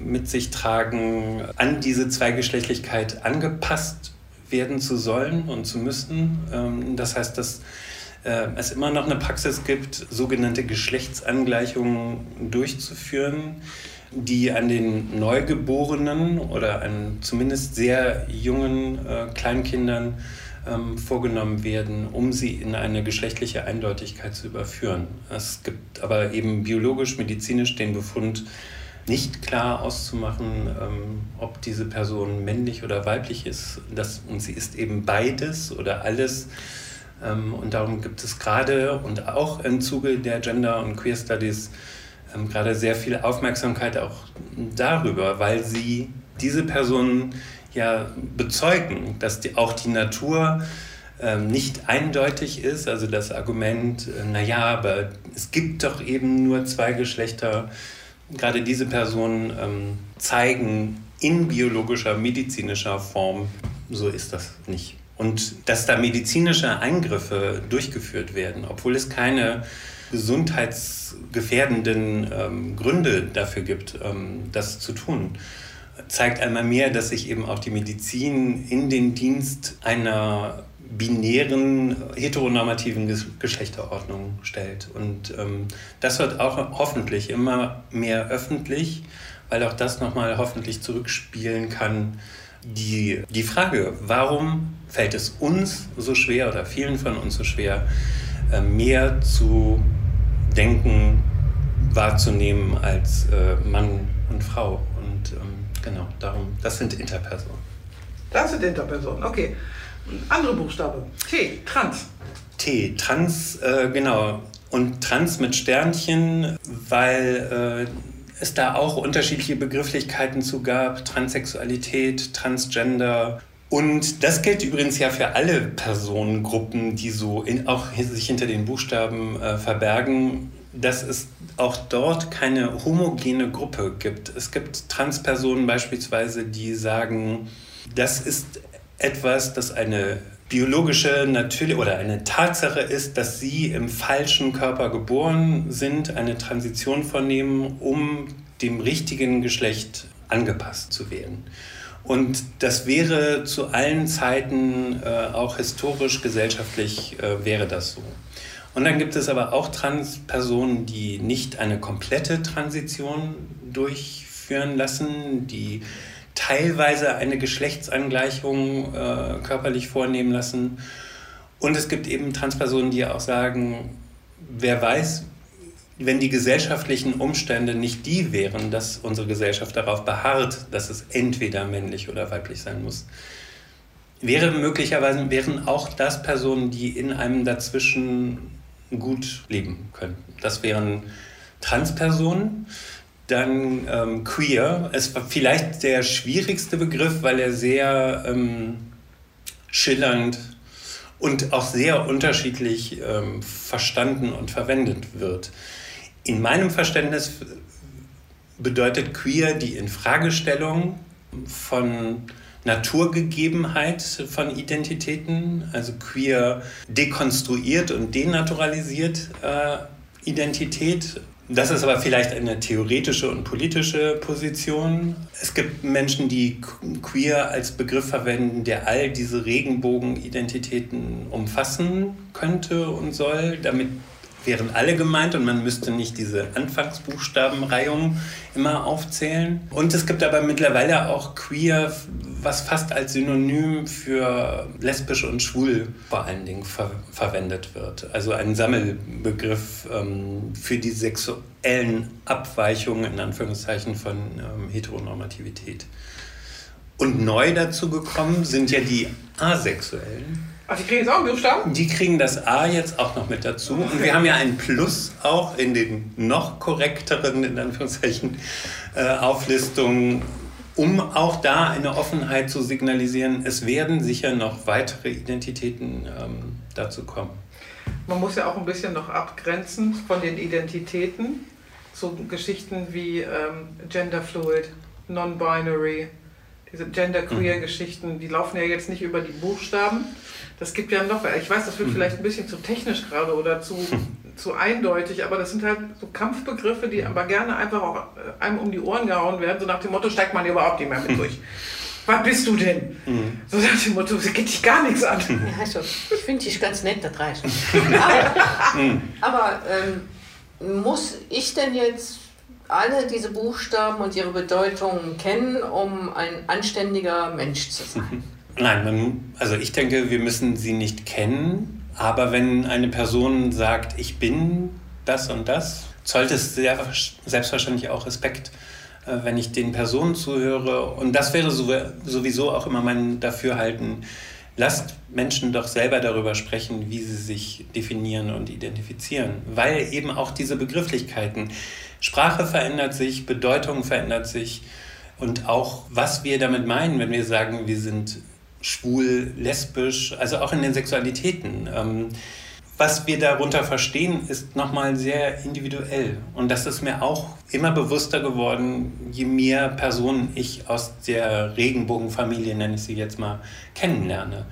mit sich tragen, an diese Zweigeschlechtlichkeit angepasst werden zu sollen und zu müssen. Ähm, das heißt, dass äh, es immer noch eine Praxis gibt, sogenannte Geschlechtsangleichungen durchzuführen, die an den Neugeborenen oder an zumindest sehr jungen äh, Kleinkindern ähm, vorgenommen werden, um sie in eine geschlechtliche Eindeutigkeit zu überführen. Es gibt aber eben biologisch, medizinisch den Befund, nicht klar auszumachen, ähm, ob diese Person männlich oder weiblich ist. Das, und sie ist eben beides oder alles. Ähm, und darum gibt es gerade und auch im Zuge der Gender- und Queer Studies ähm, gerade sehr viel Aufmerksamkeit auch darüber, weil sie diese Personen ja bezeugen, dass die, auch die Natur ähm, nicht eindeutig ist. Also das Argument, äh, naja, aber es gibt doch eben nur zwei Geschlechter. Gerade diese Personen ähm, zeigen in biologischer, medizinischer Form, so ist das nicht. Und dass da medizinische Eingriffe durchgeführt werden, obwohl es keine gesundheitsgefährdenden ähm, Gründe dafür gibt, ähm, das zu tun, zeigt einmal mehr, dass sich eben auch die Medizin in den Dienst einer binären, heteronormativen Geschlechterordnung stellt. Und ähm, das wird auch hoffentlich immer mehr öffentlich, weil auch das nochmal hoffentlich zurückspielen kann. Die, die Frage, warum fällt es uns so schwer oder vielen von uns so schwer, äh, mehr zu denken, wahrzunehmen als äh, Mann und Frau. Und ähm, genau, darum, das sind Interpersonen. Das sind Interpersonen, okay. Andere Buchstabe. T, Trans. T, Trans, äh, genau. Und Trans mit Sternchen, weil äh, es da auch unterschiedliche Begrifflichkeiten zu gab. Transsexualität, Transgender. Und das gilt übrigens ja für alle Personengruppen, die so in, auch sich hinter den Buchstaben äh, verbergen dass es auch dort keine homogene Gruppe gibt. Es gibt Transpersonen beispielsweise, die sagen, das ist etwas, das eine biologische natürlich oder eine Tatsache ist, dass sie im falschen Körper geboren sind, eine Transition vornehmen, um dem richtigen Geschlecht angepasst zu werden. Und das wäre zu allen Zeiten, äh, auch historisch, gesellschaftlich, äh, wäre das so. Und dann gibt es aber auch Transpersonen, die nicht eine komplette Transition durchführen lassen, die teilweise eine Geschlechtsangleichung äh, körperlich vornehmen lassen. Und es gibt eben Transpersonen, die auch sagen, wer weiß, wenn die gesellschaftlichen Umstände nicht die wären, dass unsere Gesellschaft darauf beharrt, dass es entweder männlich oder weiblich sein muss, wäre möglicherweise wären auch das Personen, die in einem dazwischen gut leben könnten. Das wären Transpersonen. Dann ähm, queer ist vielleicht der schwierigste Begriff, weil er sehr ähm, schillernd und auch sehr unterschiedlich ähm, verstanden und verwendet wird. In meinem Verständnis bedeutet queer die Infragestellung von Naturgegebenheit von Identitäten, also queer dekonstruiert und denaturalisiert äh, Identität. Das ist aber vielleicht eine theoretische und politische Position. Es gibt Menschen, die queer als Begriff verwenden, der all diese Regenbogenidentitäten umfassen könnte und soll, damit wären alle gemeint und man müsste nicht diese Anfangsbuchstabenreihung immer aufzählen. Und es gibt aber mittlerweile auch queer, was fast als Synonym für lesbisch und schwul vor allen Dingen ver verwendet wird. Also ein Sammelbegriff ähm, für die sexuellen Abweichungen in Anführungszeichen von ähm, Heteronormativität. Und neu dazu gekommen sind ja die Asexuellen Ach, die kriegen jetzt auch einen Buchstaben? Die kriegen das A jetzt auch noch mit dazu. Und wir haben ja ein Plus auch in den noch korrekteren, in Anführungszeichen, äh, Auflistungen um auch da eine Offenheit zu signalisieren, es werden sicher noch weitere Identitäten ähm, dazu kommen. Man muss ja auch ein bisschen noch abgrenzen von den Identitäten zu Geschichten wie ähm, Genderfluid, Non-Binary, diese Genderqueer-Geschichten, die laufen ja jetzt nicht über die Buchstaben. Das gibt ja noch, ich weiß, das wird mhm. vielleicht ein bisschen zu technisch gerade oder zu, zu eindeutig, aber das sind halt so Kampfbegriffe, die aber gerne einfach auch äh, einem um die Ohren gehauen werden, so nach dem Motto, steigt man überhaupt nicht mehr mit durch. Was bist du denn? Mhm. So nach dem Motto, das geht dich gar nichts an. Ja, also, ich finde dich ganz nett, das reicht. aber, mhm. aber ähm, muss ich denn jetzt alle diese Buchstaben und ihre Bedeutung kennen, um ein anständiger Mensch zu sein? Nein, man, also ich denke, wir müssen sie nicht kennen, aber wenn eine Person sagt, ich bin das und das, sollte es sehr, selbstverständlich auch Respekt, äh, wenn ich den Personen zuhöre. Und das wäre sowieso auch immer mein Dafürhalten. Lasst Menschen doch selber darüber sprechen, wie sie sich definieren und identifizieren, weil eben auch diese Begrifflichkeiten, Sprache verändert sich, Bedeutung verändert sich und auch was wir damit meinen, wenn wir sagen, wir sind schwul, lesbisch, also auch in den Sexualitäten. Ähm, was wir darunter verstehen, ist nochmal sehr individuell. Und das ist mir auch immer bewusster geworden, je mehr Personen ich aus der Regenbogenfamilie, nenne ich sie jetzt mal, kennenlerne.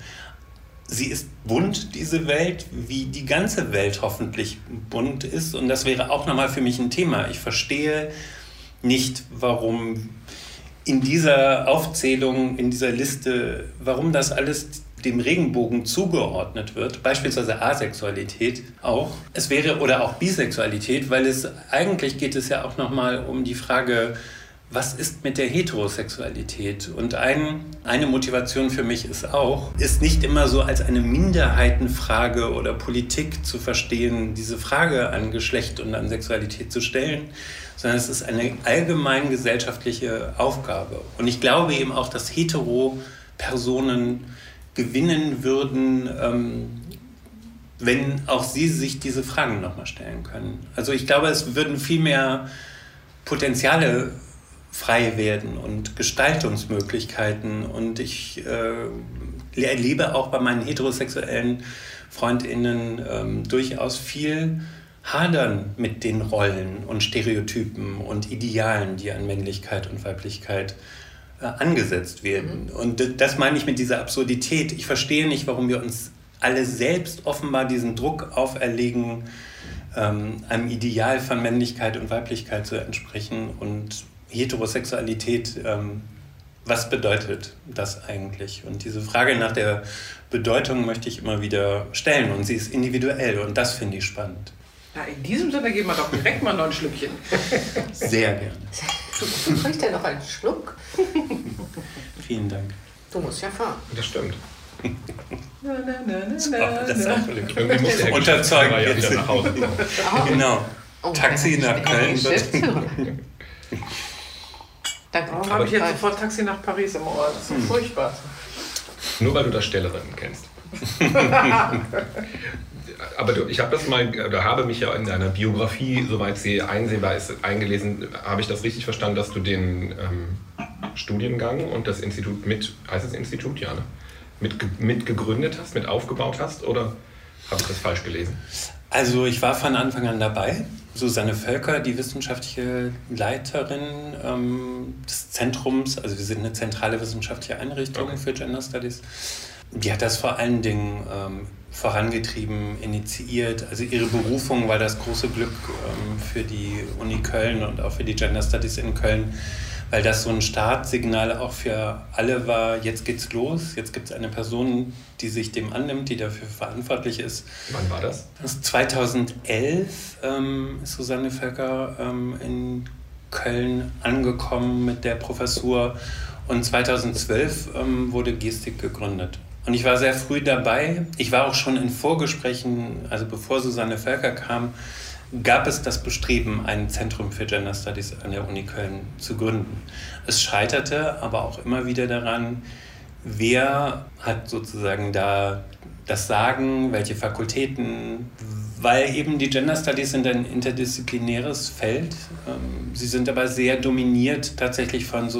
Sie ist bunt, diese Welt, wie die ganze Welt hoffentlich bunt ist. Und das wäre auch nochmal für mich ein Thema. Ich verstehe nicht, warum in dieser Aufzählung, in dieser Liste, warum das alles dem Regenbogen zugeordnet wird, beispielsweise Asexualität auch. Es wäre oder auch Bisexualität, weil es eigentlich geht es ja auch nochmal um die Frage, was ist mit der Heterosexualität? Und ein, eine Motivation für mich ist auch, ist nicht immer so als eine Minderheitenfrage oder Politik zu verstehen, diese Frage an Geschlecht und an Sexualität zu stellen, sondern es ist eine allgemein gesellschaftliche Aufgabe. Und ich glaube eben auch, dass Hetero-Personen gewinnen würden, ähm, wenn auch sie sich diese Fragen nochmal stellen können. Also ich glaube, es würden viel mehr Potenziale frei werden und Gestaltungsmöglichkeiten. Und ich äh, erlebe auch bei meinen heterosexuellen Freundinnen ähm, durchaus viel Hadern mit den Rollen und Stereotypen und Idealen, die an Männlichkeit und Weiblichkeit äh, angesetzt werden. Mhm. Und das meine ich mit dieser Absurdität. Ich verstehe nicht, warum wir uns alle selbst offenbar diesen Druck auferlegen, ähm, einem Ideal von Männlichkeit und Weiblichkeit zu entsprechen und Heterosexualität, ähm, was bedeutet das eigentlich? Und diese Frage nach der Bedeutung möchte ich immer wieder stellen und sie ist individuell und das finde ich spannend. Na, in diesem Sinne gehen wir doch direkt mal noch ein Schlückchen. Sehr gerne. Du kriegst ja noch einen Schluck. Vielen Dank. Du musst ja fahren. Das stimmt. Na, na, na, das ist auch Irgendwie muss der Unterzeugen ja wieder nach Hause kommen. Oh. Genau. Oh, Taxi nach Köln. Danke. Warum habe ich jetzt sofort Taxi nach Paris im Ohr? Das ist hm. furchtbar. Nur weil du das Stellerinnen kennst. aber ich habe das mal, oder habe mich ja in deiner Biografie, soweit sie einsehbar ist, eingelesen. Habe ich das richtig verstanden, dass du den ähm, Studiengang und das Institut mit, heißt das Institut, ja, ne? mit, mit gegründet hast, mit aufgebaut hast? Oder habe ich das falsch gelesen? Also ich war von Anfang an dabei. Susanne Völker, die wissenschaftliche Leiterin ähm, des Zentrums, also wir sind eine zentrale wissenschaftliche Einrichtung okay. für Gender Studies, die hat das vor allen Dingen ähm, vorangetrieben, initiiert. Also ihre Berufung war das große Glück ähm, für die Uni Köln und auch für die Gender Studies in Köln, weil das so ein Startsignal auch für alle war, jetzt geht's los, jetzt gibt es eine Person, die sich dem annimmt, die dafür verantwortlich ist. Wann war das? das ist 2011 ähm, ist Susanne Völker ähm, in Köln angekommen mit der Professur und 2012 ähm, wurde Gestik gegründet. Und ich war sehr früh dabei. Ich war auch schon in Vorgesprächen, also bevor Susanne Völker kam, gab es das Bestreben, ein Zentrum für Gender Studies an der Uni Köln zu gründen. Es scheiterte aber auch immer wieder daran, wer hat sozusagen da das Sagen, welche Fakultäten, weil eben die Gender Studies sind ein interdisziplinäres Feld. Ähm, sie sind aber sehr dominiert tatsächlich von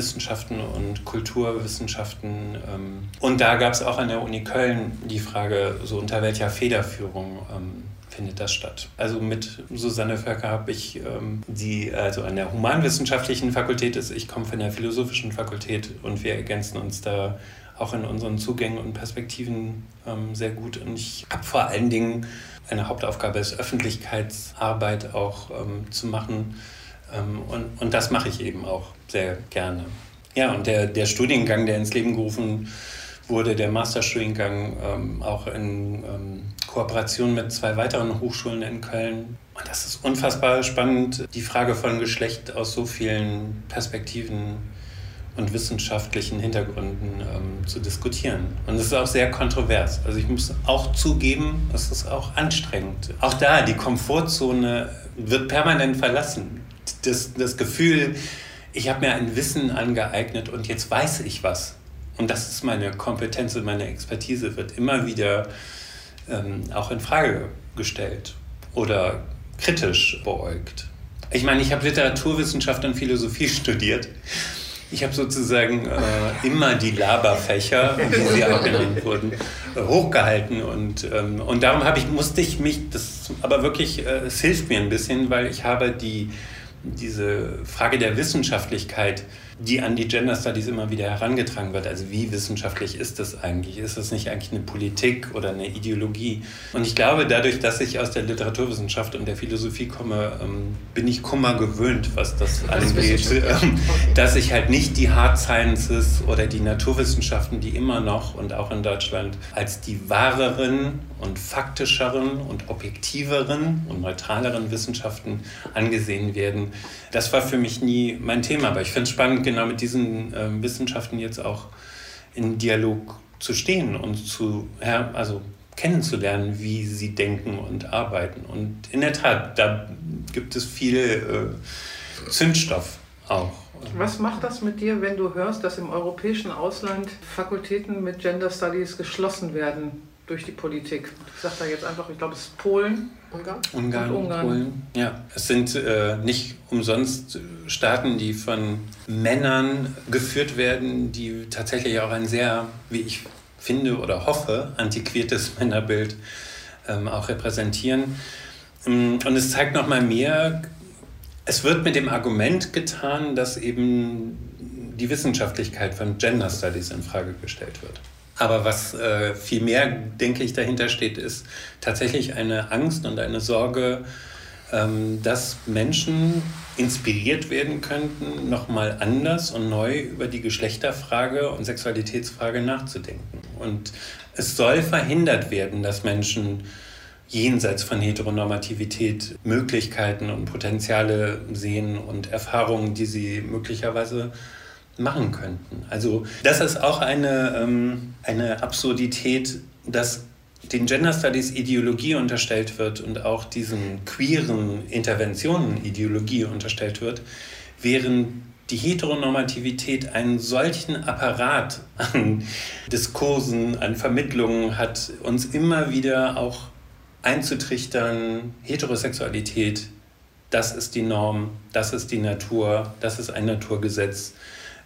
Sozialwissenschaften und Kulturwissenschaften. Ähm, und da gab es auch an der Uni Köln die Frage, so unter welcher Federführung ähm, findet das statt. Also mit Susanne Völker habe ich, die also an der humanwissenschaftlichen Fakultät ist, ich komme von der philosophischen Fakultät und wir ergänzen uns da auch in unseren Zugängen und Perspektiven ähm, sehr gut. Und ich habe vor allen Dingen eine Hauptaufgabe ist, Öffentlichkeitsarbeit auch ähm, zu machen. Ähm, und, und das mache ich eben auch sehr gerne. Ja, und der, der Studiengang, der ins Leben gerufen wurde, der Masterstudiengang, ähm, auch in ähm, Kooperation mit zwei weiteren Hochschulen in Köln. Und das ist unfassbar spannend, die Frage von Geschlecht aus so vielen Perspektiven und wissenschaftlichen Hintergründen ähm, zu diskutieren. Und es ist auch sehr kontrovers. Also ich muss auch zugeben, es ist auch anstrengend. Auch da, die Komfortzone wird permanent verlassen. Das, das Gefühl, ich habe mir ein Wissen angeeignet und jetzt weiß ich was. Und das ist meine Kompetenz und meine Expertise, wird immer wieder ähm, auch in Frage gestellt oder kritisch beäugt. Ich meine, ich habe Literaturwissenschaft und Philosophie studiert ich habe sozusagen äh, immer die Laberfächer, wie sie auch genannt wurden, äh, hochgehalten und, ähm, und darum ich, musste ich mich, das aber wirklich, äh, es hilft mir ein bisschen, weil ich habe die, diese Frage der Wissenschaftlichkeit die an die Gender Studies immer wieder herangetragen wird. Also wie wissenschaftlich ist das eigentlich? Ist das nicht eigentlich eine Politik oder eine Ideologie? Und ich glaube, dadurch, dass ich aus der Literaturwissenschaft und der Philosophie komme, ähm, bin ich Kummer gewöhnt, was das, das angeht. Ähm, dass ich halt nicht die Hard Sciences oder die Naturwissenschaften, die immer noch und auch in Deutschland als die wahreren und faktischeren und objektiveren und neutraleren Wissenschaften angesehen werden. Das war für mich nie mein Thema, aber ich finde es spannend, genau mit diesen äh, Wissenschaften jetzt auch in Dialog zu stehen und zu, ja, also kennenzulernen, wie sie denken und arbeiten. Und in der Tat, da gibt es viel äh, Zündstoff auch. Was macht das mit dir, wenn du hörst, dass im europäischen Ausland Fakultäten mit Gender Studies geschlossen werden? Durch die Politik. Ich sage da jetzt einfach, ich glaube, es ist Polen. Ungarn? Ungarn, und Ungarn. Polen. Ja, es sind äh, nicht umsonst Staaten, die von Männern geführt werden, die tatsächlich auch ein sehr, wie ich finde oder hoffe, antiquiertes Männerbild ähm, auch repräsentieren. Ähm, und es zeigt nochmal mehr, es wird mit dem Argument getan, dass eben die Wissenschaftlichkeit von Gender Studies in Frage gestellt wird. Aber was äh, viel mehr, denke ich, dahinter steht, ist tatsächlich eine Angst und eine Sorge, ähm, dass Menschen inspiriert werden könnten, nochmal anders und neu über die Geschlechterfrage und Sexualitätsfrage nachzudenken. Und es soll verhindert werden, dass Menschen jenseits von Heteronormativität Möglichkeiten und Potenziale sehen und Erfahrungen, die sie möglicherweise machen könnten. Also das ist auch eine, ähm, eine Absurdität, dass den Gender Studies Ideologie unterstellt wird und auch diesen queeren Interventionen Ideologie unterstellt wird, während die Heteronormativität einen solchen Apparat an Diskursen, an Vermittlungen hat, uns immer wieder auch einzutrichtern, Heterosexualität, das ist die Norm, das ist die Natur, das ist ein Naturgesetz.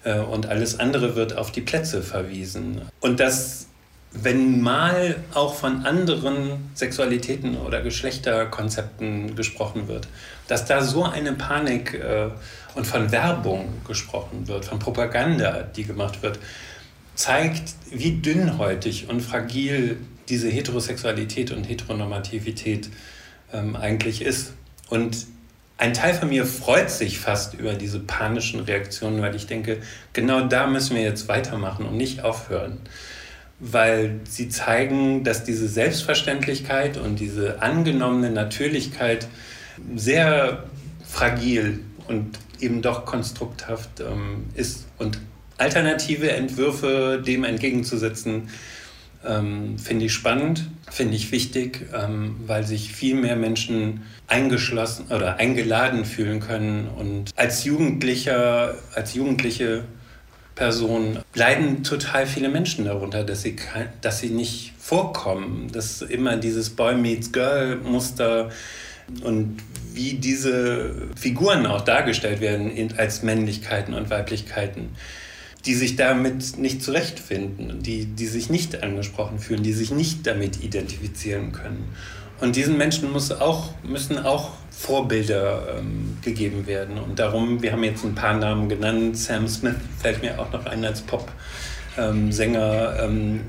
Äh, und alles andere wird auf die Plätze verwiesen. Und dass, wenn mal auch von anderen Sexualitäten oder Geschlechterkonzepten gesprochen wird, dass da so eine Panik äh, und von Werbung gesprochen wird, von Propaganda, die gemacht wird, zeigt, wie dünnhäutig und fragil diese Heterosexualität und Heteronormativität ähm, eigentlich ist. Und ein Teil von mir freut sich fast über diese panischen Reaktionen, weil ich denke, genau da müssen wir jetzt weitermachen und nicht aufhören. Weil sie zeigen, dass diese Selbstverständlichkeit und diese angenommene Natürlichkeit sehr fragil und eben doch konstrukthaft ähm, ist. Und alternative Entwürfe dem entgegenzusetzen, ähm, finde ich spannend, finde ich wichtig, ähm, weil sich viel mehr Menschen eingeschlossen oder eingeladen fühlen können. Und als Jugendlicher, als Jugendliche Person leiden total viele Menschen darunter, dass sie, dass sie nicht vorkommen, dass immer dieses Boy meets Girl Muster und wie diese Figuren auch dargestellt werden als Männlichkeiten und Weiblichkeiten, die sich damit nicht zurechtfinden, die, die sich nicht angesprochen fühlen, die sich nicht damit identifizieren können. Und diesen Menschen muss auch, müssen auch Vorbilder ähm, gegeben werden. Und darum, wir haben jetzt ein paar Namen genannt, Sam Smith fällt mir auch noch ein als Pop-Sänger. Ähm,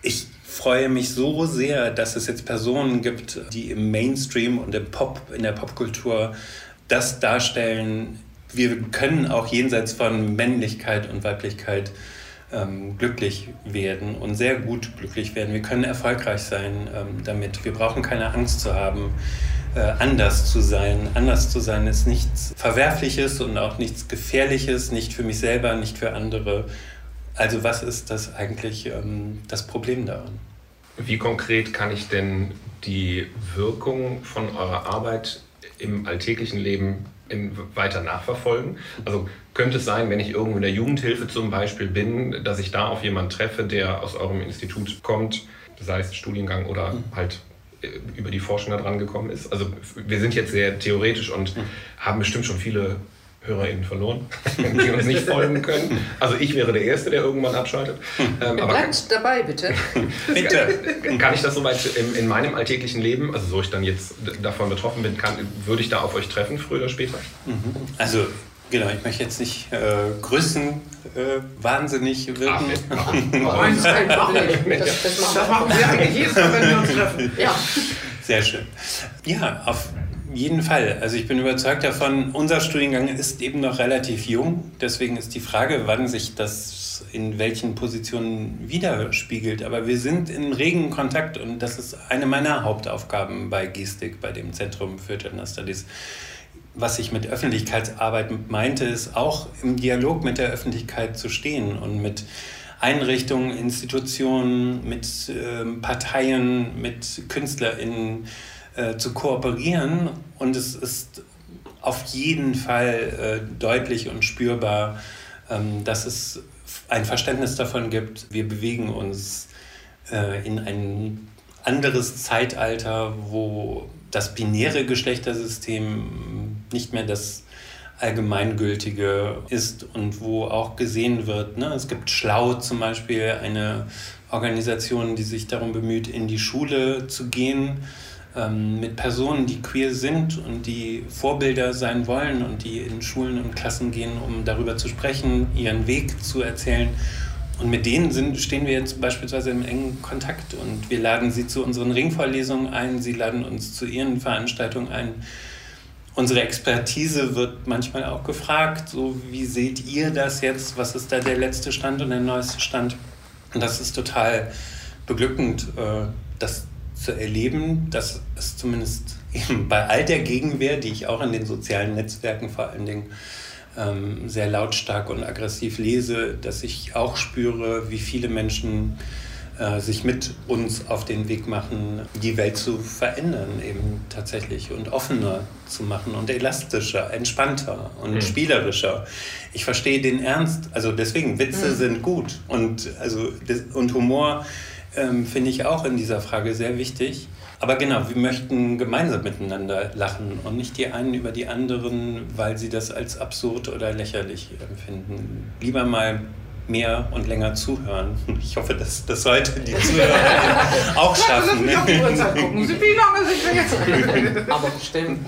ich freue mich so sehr, dass es jetzt Personen gibt, die im Mainstream und im Pop, in der Popkultur das darstellen. Wir können auch jenseits von Männlichkeit und Weiblichkeit ähm, glücklich werden und sehr gut glücklich werden. Wir können erfolgreich sein ähm, damit. Wir brauchen keine Angst zu haben, äh, anders zu sein. Anders zu sein ist nichts Verwerfliches und auch nichts Gefährliches, nicht für mich selber, nicht für andere. Also was ist das eigentlich ähm, das Problem daran? Wie konkret kann ich denn die Wirkung von eurer Arbeit im alltäglichen Leben in, weiter nachverfolgen? Also könnte es sein, wenn ich irgendwo in der Jugendhilfe zum Beispiel bin, dass ich da auf jemanden treffe, der aus eurem Institut kommt, sei es Studiengang oder mhm. halt äh, über die Forschung da dran gekommen ist? Also wir sind jetzt sehr theoretisch und mhm. haben bestimmt schon viele HörerInnen verloren, die uns nicht folgen können. Also ich wäre der Erste, der irgendwann abschaltet. Ähm, aber Bleibt dabei, bitte. bitte. Kann ich das soweit in, in, meinem alltäglichen Leben, also so ich dann jetzt davon betroffen bin, kann, würde ich da auf euch treffen, früher oder später? Mhm. Also Genau, ich möchte jetzt nicht äh, grüßen, äh, wahnsinnig wirken. Ach, Nein, nicht. Das, das, das machen wir eigentlich jedes Mal, wenn wir uns treffen. Ja. Sehr schön. Ja, auf jeden Fall. Also ich bin überzeugt davon, unser Studiengang ist eben noch relativ jung. Deswegen ist die Frage, wann sich das in welchen Positionen widerspiegelt. Aber wir sind in regen Kontakt und das ist eine meiner Hauptaufgaben bei Gestik, bei dem Zentrum für Gender Studies. Was ich mit Öffentlichkeitsarbeit meinte, ist auch im Dialog mit der Öffentlichkeit zu stehen und mit Einrichtungen, Institutionen, mit äh, Parteien, mit KünstlerInnen, äh, zu kooperieren. Und es ist auf jeden Fall äh, deutlich und spürbar, ähm, dass es ein Verständnis davon gibt, wir bewegen uns äh, in ein anderes Zeitalter, wo das binäre Geschlechtersystem nicht mehr das allgemeingültige ist und wo auch gesehen wird. Ne? Es gibt Schlau zum Beispiel, eine Organisation, die sich darum bemüht, in die Schule zu gehen ähm, mit Personen, die queer sind und die Vorbilder sein wollen und die in Schulen und Klassen gehen, um darüber zu sprechen, ihren Weg zu erzählen. Und mit denen sind, stehen wir jetzt beispielsweise im engen Kontakt und wir laden sie zu unseren Ringvorlesungen ein, sie laden uns zu ihren Veranstaltungen ein. Unsere Expertise wird manchmal auch gefragt, so wie seht ihr das jetzt, was ist da der letzte Stand und der neueste Stand? Und das ist total beglückend, äh, dass zu erleben, dass es zumindest eben bei all der Gegenwehr, die ich auch in den sozialen Netzwerken vor allen Dingen ähm, sehr lautstark und aggressiv lese, dass ich auch spüre, wie viele Menschen äh, sich mit uns auf den Weg machen, die Welt zu verändern, eben tatsächlich und offener zu machen und elastischer, entspannter und mhm. spielerischer. Ich verstehe den Ernst, also deswegen Witze mhm. sind gut und also und Humor ähm, finde ich auch in dieser Frage sehr wichtig. Aber genau, wir möchten gemeinsam miteinander lachen und nicht die einen über die anderen, weil sie das als absurd oder lächerlich empfinden. Lieber mal mehr und länger zuhören. Ich hoffe, dass das heute die Zuhörer auch schaffen. Ja, auf die Uhrzeit gucken. Wir jetzt? Aber bestimmt.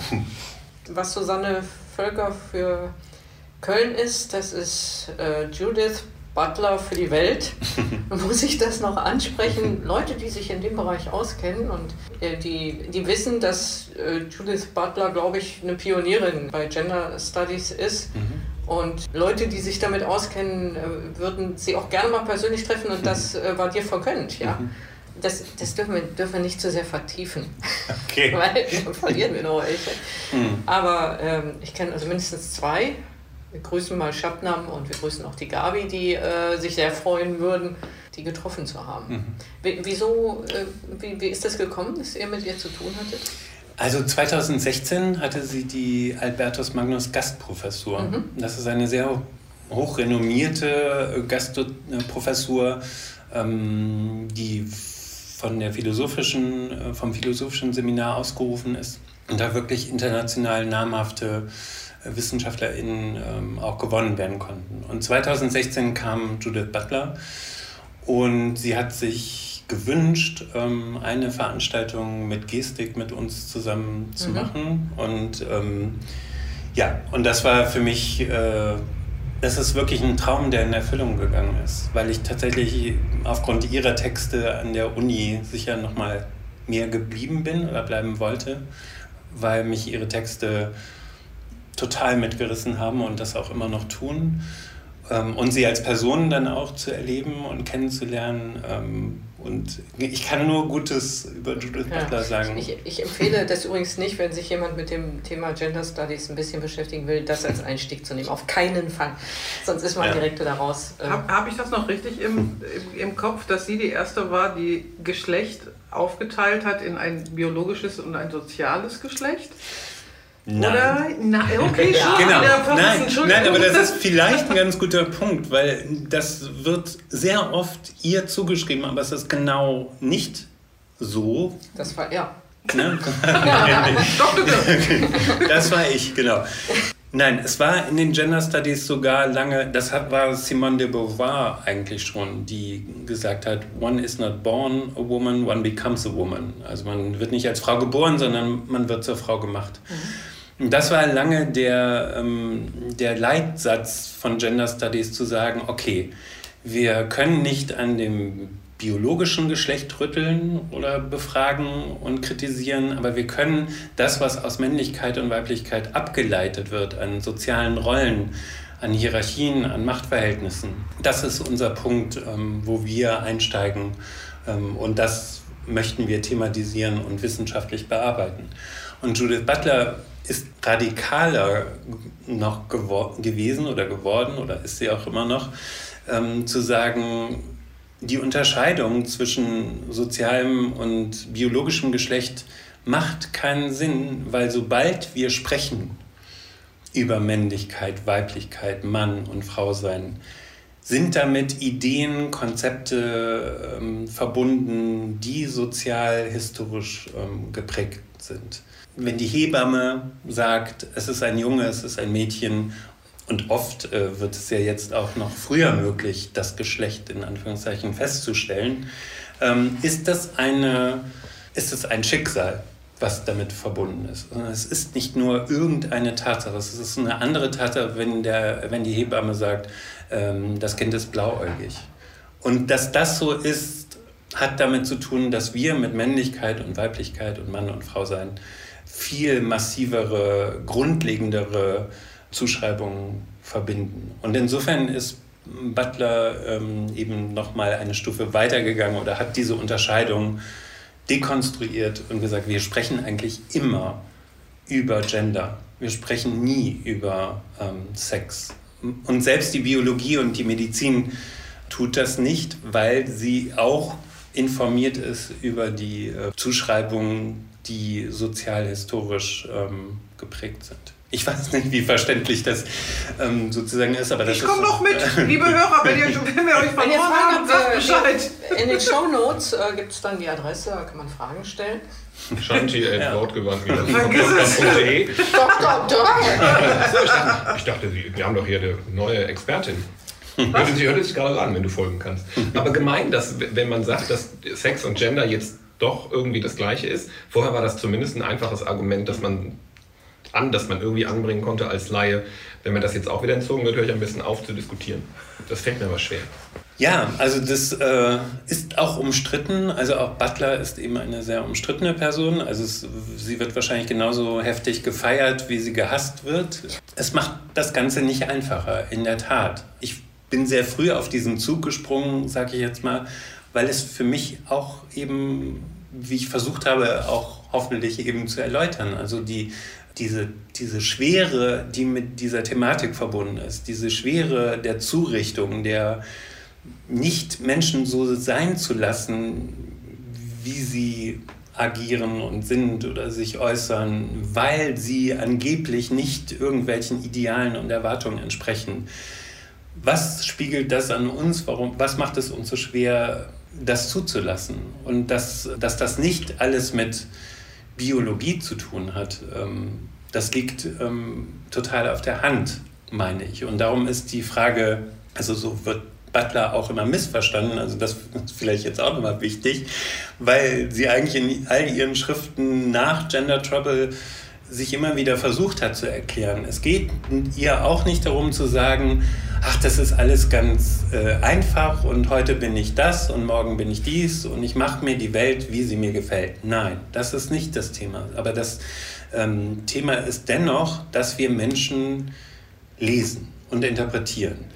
Was Susanne Völker für Köln ist, das ist äh, Judith Butler für die Welt. Muss ich das noch ansprechen? Leute, die sich in dem Bereich auskennen und äh, die, die wissen, dass äh, Judith Butler, glaube ich, eine Pionierin bei Gender Studies ist. Mhm. Und Leute, die sich damit auskennen, äh, würden sie auch gerne mal persönlich treffen und das war dir vergönnt, ja. Mhm. Das, das dürfen, wir, dürfen wir nicht zu sehr vertiefen, okay. weil dann verlieren wir noch welche. Mhm. Aber ähm, ich kenne also mindestens zwei wir grüßen mal Schabnam und wir grüßen auch die Gabi, die äh, sich sehr freuen würden, die getroffen zu haben. Mhm. Wieso, äh, wie, wie ist das gekommen, dass ihr mit ihr zu tun hattet? Also 2016 hatte sie die Albertus Magnus Gastprofessur. Mhm. Das ist eine sehr hochrenommierte Gastprofessur, ähm, die von der philosophischen, äh, vom philosophischen Seminar ausgerufen ist und da wirklich international namhafte äh, WissenschaftlerInnen ähm, auch gewonnen werden konnten. Und 2016 kam Judith Butler und sie hat sich gewünscht, ähm, eine Veranstaltung mit Gestik mit uns zusammen zu mhm. machen. Und ähm, ja, und das war für mich, äh, das ist wirklich ein Traum, der in Erfüllung gegangen ist, weil ich tatsächlich aufgrund ihrer Texte an der Uni sicher nochmal mehr geblieben bin oder bleiben wollte, weil mich ihre Texte total mitgerissen haben und das auch immer noch tun. Ähm, und sie als Person dann auch zu erleben und kennenzulernen. Ähm, und ich kann nur Gutes über Judith ja. Butler sagen. Ich, ich, empfehle das übrigens nicht, wenn sich jemand mit dem Thema Gender Studies ein bisschen beschäftigen will, das als Einstieg zu nehmen. Auf keinen Fall. Sonst ist man ja. direkt wieder raus. Ähm. Habe hab ich das noch richtig im, im, im Kopf, dass sie die erste war, die Geschlecht aufgeteilt hat in ein biologisches und ein soziales Geschlecht? Nein. Oder? Na, okay, schon. genau. Nein, nein, aber das ist vielleicht ein ganz guter Punkt, weil das wird sehr oft ihr zugeschrieben, aber es ist genau nicht so. Das war, ja. Ne? das war ich, genau. Nein, es war in den Gender Studies sogar lange, das war Simone de Beauvoir eigentlich schon, die gesagt hat, one is not born a woman, one becomes a woman. Also man wird nicht als Frau geboren, sondern man wird zur Frau gemacht. Mhm. Das war lange der, ähm, der Leitsatz von Gender Studies zu sagen, okay, wir können nicht an dem biologischen Geschlecht rütteln oder befragen und kritisieren, aber wir können das, was aus Männlichkeit und Weiblichkeit abgeleitet wird, an sozialen Rollen, an Hierarchien, an Machtverhältnissen, das ist unser Punkt, ähm, wo wir einsteigen ähm, und das möchten wir thematisieren und wissenschaftlich bearbeiten. Und Judith Butler ist radikaler noch gewesen oder geworden oder ist sie auch immer noch, ähm, zu sagen, die Unterscheidung zwischen sozialem und biologischem Geschlecht macht keinen Sinn, weil sobald wir sprechen über Männlichkeit, Weiblichkeit, Mann und Frau sein, sind damit Ideen, Konzepte ähm, verbunden, die sozial historisch ähm, geprägt sind wenn die Hebamme sagt, es ist ein Junge, es ist ein Mädchen, und oft äh, wird es ja jetzt auch noch früher möglich, das Geschlecht in Anführungszeichen festzustellen, ähm, ist, das eine, ist das ein Schicksal, was damit verbunden ist. Es ist nicht nur irgendeine Tatsache, es ist eine andere Tatsache, wenn, der, wenn die Hebamme sagt, ähm, das Kind ist blauäugig. Und dass das so ist, hat damit zu tun, dass wir mit Männlichkeit und Weiblichkeit und Mann und Frau sein viel massivere, grundlegendere Zuschreibungen verbinden. Und insofern ist Butler ähm, eben nochmal eine Stufe weitergegangen oder hat diese Unterscheidung dekonstruiert und gesagt, wir sprechen eigentlich immer über Gender. Wir sprechen nie über ähm, Sex. Und selbst die Biologie und die Medizin tut das nicht, weil sie auch informiert ist über die äh, Zuschreibungen die sozialhistorisch ähm, geprägt sind. Ich weiß nicht, wie verständlich das ähm, sozusagen ist, aber das Ich komme noch mit, liebe Hörer, wenn, ihr, wenn wir euch verloren haben, sagt Bescheid. In den Shownotes äh, gibt es dann die Adresse, da kann man Fragen stellen. Shanti ja. wortgewandt wieder. Ich dachte, wir haben doch hier eine neue Expertin. Hört sich, hört sich gerade an, wenn du folgen kannst. Aber gemein, dass wenn man sagt, dass Sex und Gender jetzt doch irgendwie das Gleiche ist. Vorher war das zumindest ein einfaches Argument, dass man an, dass man irgendwie anbringen konnte als Laie. Wenn mir das jetzt auch wieder entzogen wird, höre ich ein bisschen auf zu diskutieren. Das fällt mir aber schwer. Ja, also das äh, ist auch umstritten. Also auch Butler ist eben eine sehr umstrittene Person. Also es, sie wird wahrscheinlich genauso heftig gefeiert, wie sie gehasst wird. Es macht das Ganze nicht einfacher, in der Tat. Ich bin sehr früh auf diesen Zug gesprungen, sage ich jetzt mal, weil es für mich auch eben, wie ich versucht habe, auch hoffentlich eben zu erläutern, also die, diese, diese Schwere, die mit dieser Thematik verbunden ist, diese Schwere der Zurichtung, der nicht Menschen so sein zu lassen, wie sie agieren und sind oder sich äußern, weil sie angeblich nicht irgendwelchen Idealen und Erwartungen entsprechen was spiegelt das an uns? Warum, was macht es uns so schwer, das zuzulassen? Und dass, dass das nicht alles mit Biologie zu tun hat, ähm, das liegt ähm, total auf der Hand, meine ich. Und darum ist die Frage, also so wird Butler auch immer missverstanden, also das ist vielleicht jetzt auch nochmal wichtig, weil sie eigentlich in all ihren Schriften nach Gender Trouble sich immer wieder versucht hat zu erklären. Es geht ihr auch nicht darum zu sagen, ach, das ist alles ganz äh, einfach und heute bin ich das und morgen bin ich dies und ich mache mir die Welt, wie sie mir gefällt. Nein, das ist nicht das Thema. Aber das ähm, Thema ist dennoch, dass wir Menschen lesen und interpretieren.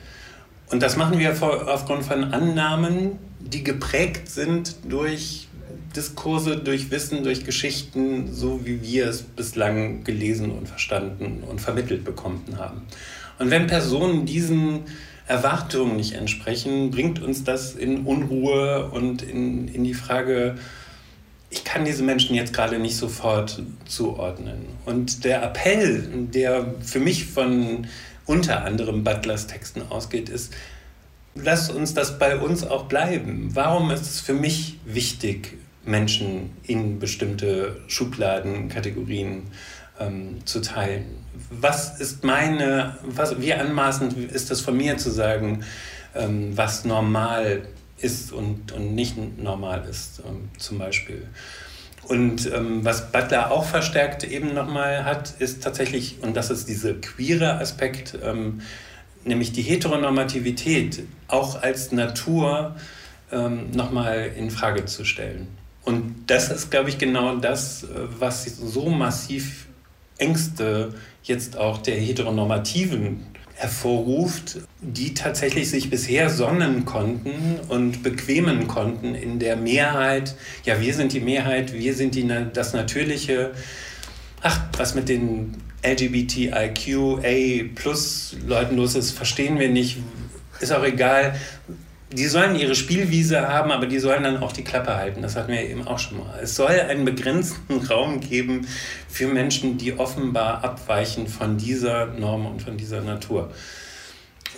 Und das machen wir aufgrund von Annahmen, die geprägt sind durch Diskurse, durch Wissen, durch Geschichten, so wie wir es bislang gelesen und verstanden und vermittelt bekommen haben. Und wenn Personen diesen Erwartungen nicht entsprechen, bringt uns das in Unruhe und in, in die Frage, ich kann diese Menschen jetzt gerade nicht sofort zuordnen. Und der Appell, der für mich von unter anderem Butlers Texten ausgeht, ist, lasst uns das bei uns auch bleiben. Warum ist es für mich wichtig, Menschen in bestimmte Schubladen, Kategorien ähm, zu teilen. Was ist meine, was, wie anmaßend ist es von mir zu sagen, ähm, was normal ist und, und nicht normal ist, ähm, zum Beispiel. Und ähm, was Butler auch verstärkt eben nochmal hat, ist tatsächlich, und das ist dieser queere Aspekt, ähm, nämlich die Heteronormativität auch als Natur ähm, nochmal in Frage zu stellen. Und das ist, glaube ich, genau das, äh, was so massiv Ängste jetzt auch der Heteronormativen hervorruft, die tatsächlich sich bisher sonnen konnten und bequemen konnten in der Mehrheit. Ja, wir sind die Mehrheit, wir sind die, das Natürliche. Ach, was mit den LGBTIQA plus Leuten los ist, verstehen wir nicht. Ist auch egal die sollen ihre Spielwiese haben, aber die sollen dann auch die Klappe halten. Das hatten wir eben auch schon mal. Es soll einen begrenzten Raum geben für Menschen, die offenbar abweichen von dieser Norm und von dieser Natur.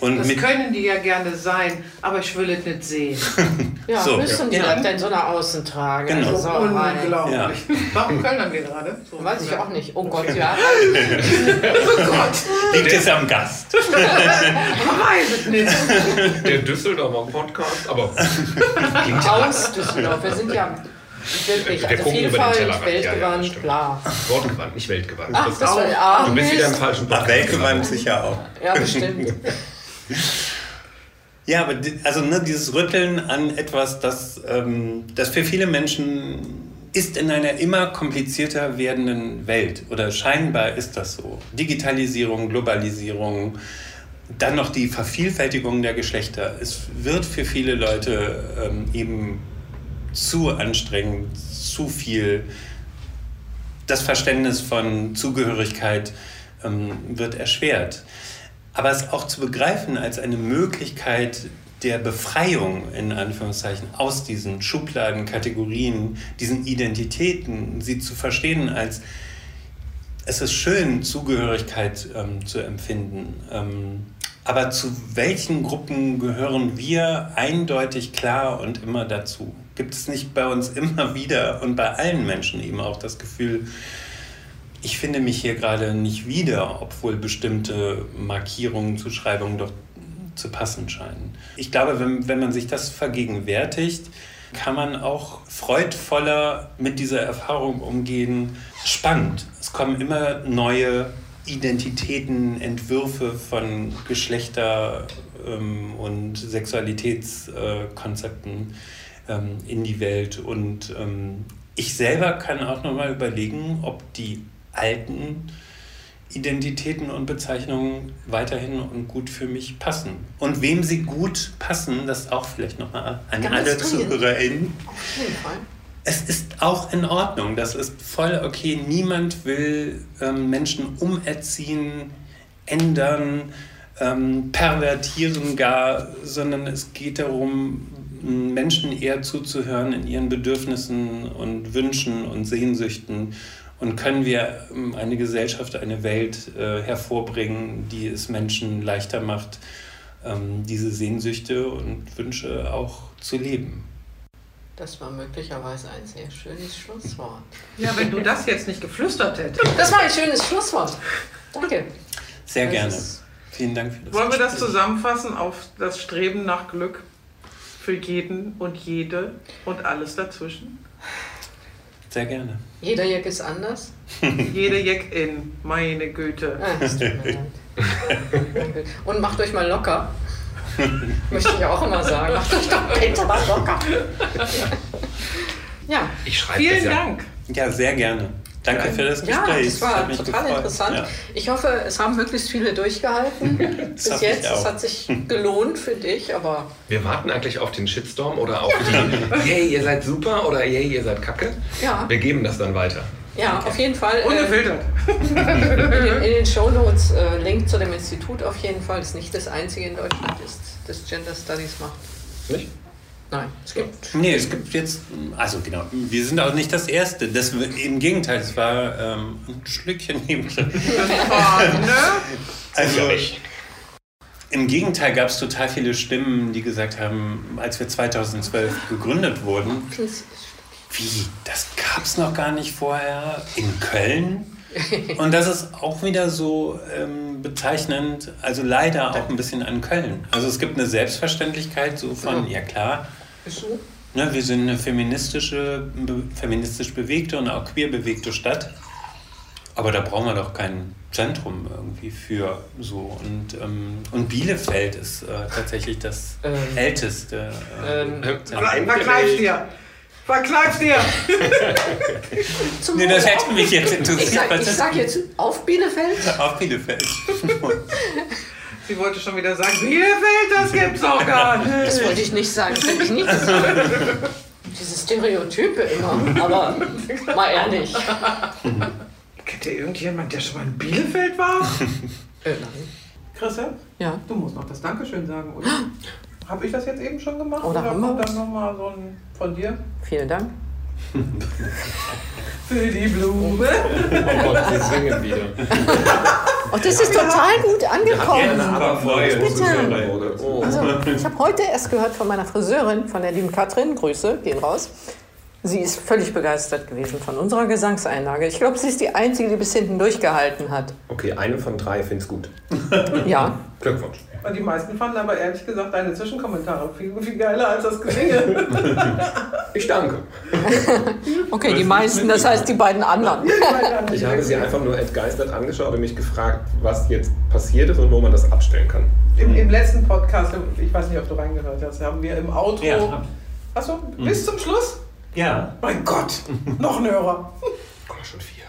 Und das können die ja gerne sein, aber ich will es nicht sehen. ja, so, müssen die ja. denn so nach außen tragen? Genau. Also so Unglaublich. Ja. Warum können wir gerade? So Weiß ich auch nicht. Oh Gott, ja. oh Gott. Liegt es am Gast? man weiß es nicht. Der Düsseldorfer Podcast, aber klingt Aus Düsseldorf. Wir sind ja Wirklich, wir also Vielfalt, weltgewandt, ja, ja, bla. Wortgewandt, nicht weltgewandt. Ach, das auch, war, du bist wieder im falschen Podcast. Weltgewandt sicher auch. Ja, bestimmt. Ja, aber also ne, dieses Rütteln an etwas, das, ähm, das für viele Menschen ist in einer immer komplizierter werdenden Welt oder scheinbar ist das so. Digitalisierung, Globalisierung, dann noch die Vervielfältigung der Geschlechter. Es wird für viele Leute ähm, eben zu anstrengend, zu viel. Das Verständnis von Zugehörigkeit ähm, wird erschwert. Aber es auch zu begreifen als eine Möglichkeit der Befreiung in Anführungszeichen aus diesen Schubladen, Kategorien, diesen Identitäten, sie zu verstehen als es ist schön, Zugehörigkeit ähm, zu empfinden. Ähm, aber zu welchen Gruppen gehören wir eindeutig klar und immer dazu? Gibt es nicht bei uns immer wieder und bei allen Menschen eben auch das Gefühl, ich finde mich hier gerade nicht wieder, obwohl bestimmte Markierungen, Zuschreibungen doch zu passen scheinen. Ich glaube, wenn, wenn man sich das vergegenwärtigt, kann man auch freudvoller mit dieser Erfahrung umgehen. Spannend. Es kommen immer neue Identitäten, Entwürfe von Geschlechter ähm, und Sexualitätskonzepten ähm, in die Welt. Und ähm, ich selber kann auch nochmal überlegen, ob die alten Identitäten und Bezeichnungen weiterhin und gut für mich passen. Und wem sie gut passen, das auch vielleicht nochmal an Ganz alle ZuhörerInnen. Es ist auch in Ordnung, das ist voll okay. Niemand will ähm, Menschen umerziehen, ändern, ähm, pervertieren gar, sondern es geht darum, Menschen eher zuzuhören in ihren Bedürfnissen und Wünschen und Sehnsüchten und können wir ähm, eine Gesellschaft, eine Welt äh, hervorbringen, die es Menschen leichter macht, ähm, diese Sehnsüchte und Wünsche auch zu leben. Das war möglicherweise ein sehr schönes Schlusswort. Ja, wenn du das jetzt nicht geflüstert hättest. Das war ein schönes Schlusswort. Danke. Sehr Das gerne. Vielen Dank für das Wollen wir das zusammenfassen auf das Streben nach Glück für jeden und jede und alles dazwischen? Sehr gerne. Jeder Jack ist anders. Jede Jack in, meine Güte. Ah. Und macht euch mal locker. Möchte ich auch immer sagen. Macht euch doch bitte mal locker. Ja, Ich schreibe das Vielen ja. Dank. Ja, sehr gerne. Danke für das ja Gespräch. das Es war mich total gefreut. interessant. Ja. Ich hoffe, es haben möglichst viele durchgehalten. Bis jetzt. Es hat sich gelohnt für dich, aber Wir warten eigentlich auf den Shitstorm oder auf die, yay, ihr seid super oder yay, ihr seid kacke. ja, Wir geben das dann weiter. ja auf jeden Fall. äh, Ungefiltert. in, den, in den Shownotes äh, Link zu dem Institut auf jeden Fall. Ist nicht das einzige in Deutschland, das, das Gender Studies macht. Nicht? Nein, es gibt. Nee, es gibt jetzt, also genau, wir sind auch nicht das Erste. Das, Im Gegenteil, es war ähm, ein Schlückchen neben. Das war, ne? Also. Im Gegenteil gab es total viele Stimmen, die gesagt haben, als wir 2012 gegründet wurden, wie, das gab es noch gar nicht vorher in Köln? Und das ist auch wieder so ähm, bezeichnend, also leider auch ein bisschen an Köln. Also es gibt eine Selbstverständlichkeit so von, ja klar, Ist so? ne, wir sind eine feministische, be, feministisch bewegte und auch queer bewegte Stadt. Aber da brauchen wir doch kein Zentrum irgendwie für so. Und, ähm, und Bielefeld ist äh, tatsächlich das Ähm, älteste. Äh, ähm, Zentrum. Ver- Verkneif's dir. Verkneif's dir. Nee, das hätte mich jetzt Ich interessiert. sag, was ich sag jetzt auf Bielefeld. Auf Bielefeld. Sie wollte schon wieder sagen, Bielefeld, das gibt's doch gar nicht. Das wollte ich nicht sagen, das hätte ich nicht gesagt. Diese Stereotype immer, aber mal ehrlich. Kennt ihr irgendjemand, der schon mal in Bielefeld war? Äh, nein. Christian, Ja. du musst noch das Dankeschön sagen, oder? Habe ich das jetzt eben schon gemacht? Oder haben wir dann nochmal so ein von dir? Vielen Dank. Für die Blume. Oh Gott, wir singen wieder. Und das ist total gut angekommen. Bitte. Oh. Also, ich habe heute erst gehört von meiner Friseurin, von der lieben Katrin, Grüße, gehen raus. Sie ist völlig begeistert gewesen von unserer Gesangseinlage. Ich glaube, sie ist die Einzige, die bis hinten durchgehalten hat. Okay, eine von drei find's gut. Ja, Glückwunsch. Und die meisten fanden aber ehrlich gesagt deine Zwischenkommentare viel, viel geiler als das Gesinge. Ich danke. okay, die meisten, das heißt die beiden anderen. Ich habe sie einfach nur entgeistert angeschaut und mich gefragt, was jetzt passiert ist und wo man das abstellen kann. Im, Im letzten Podcast, ich weiß nicht, ob du reingehört hast, haben wir im Auto. Ja, Achso, bis zum Schluss? Ja. Mein Gott, noch ein Hörer. Komm schon vier.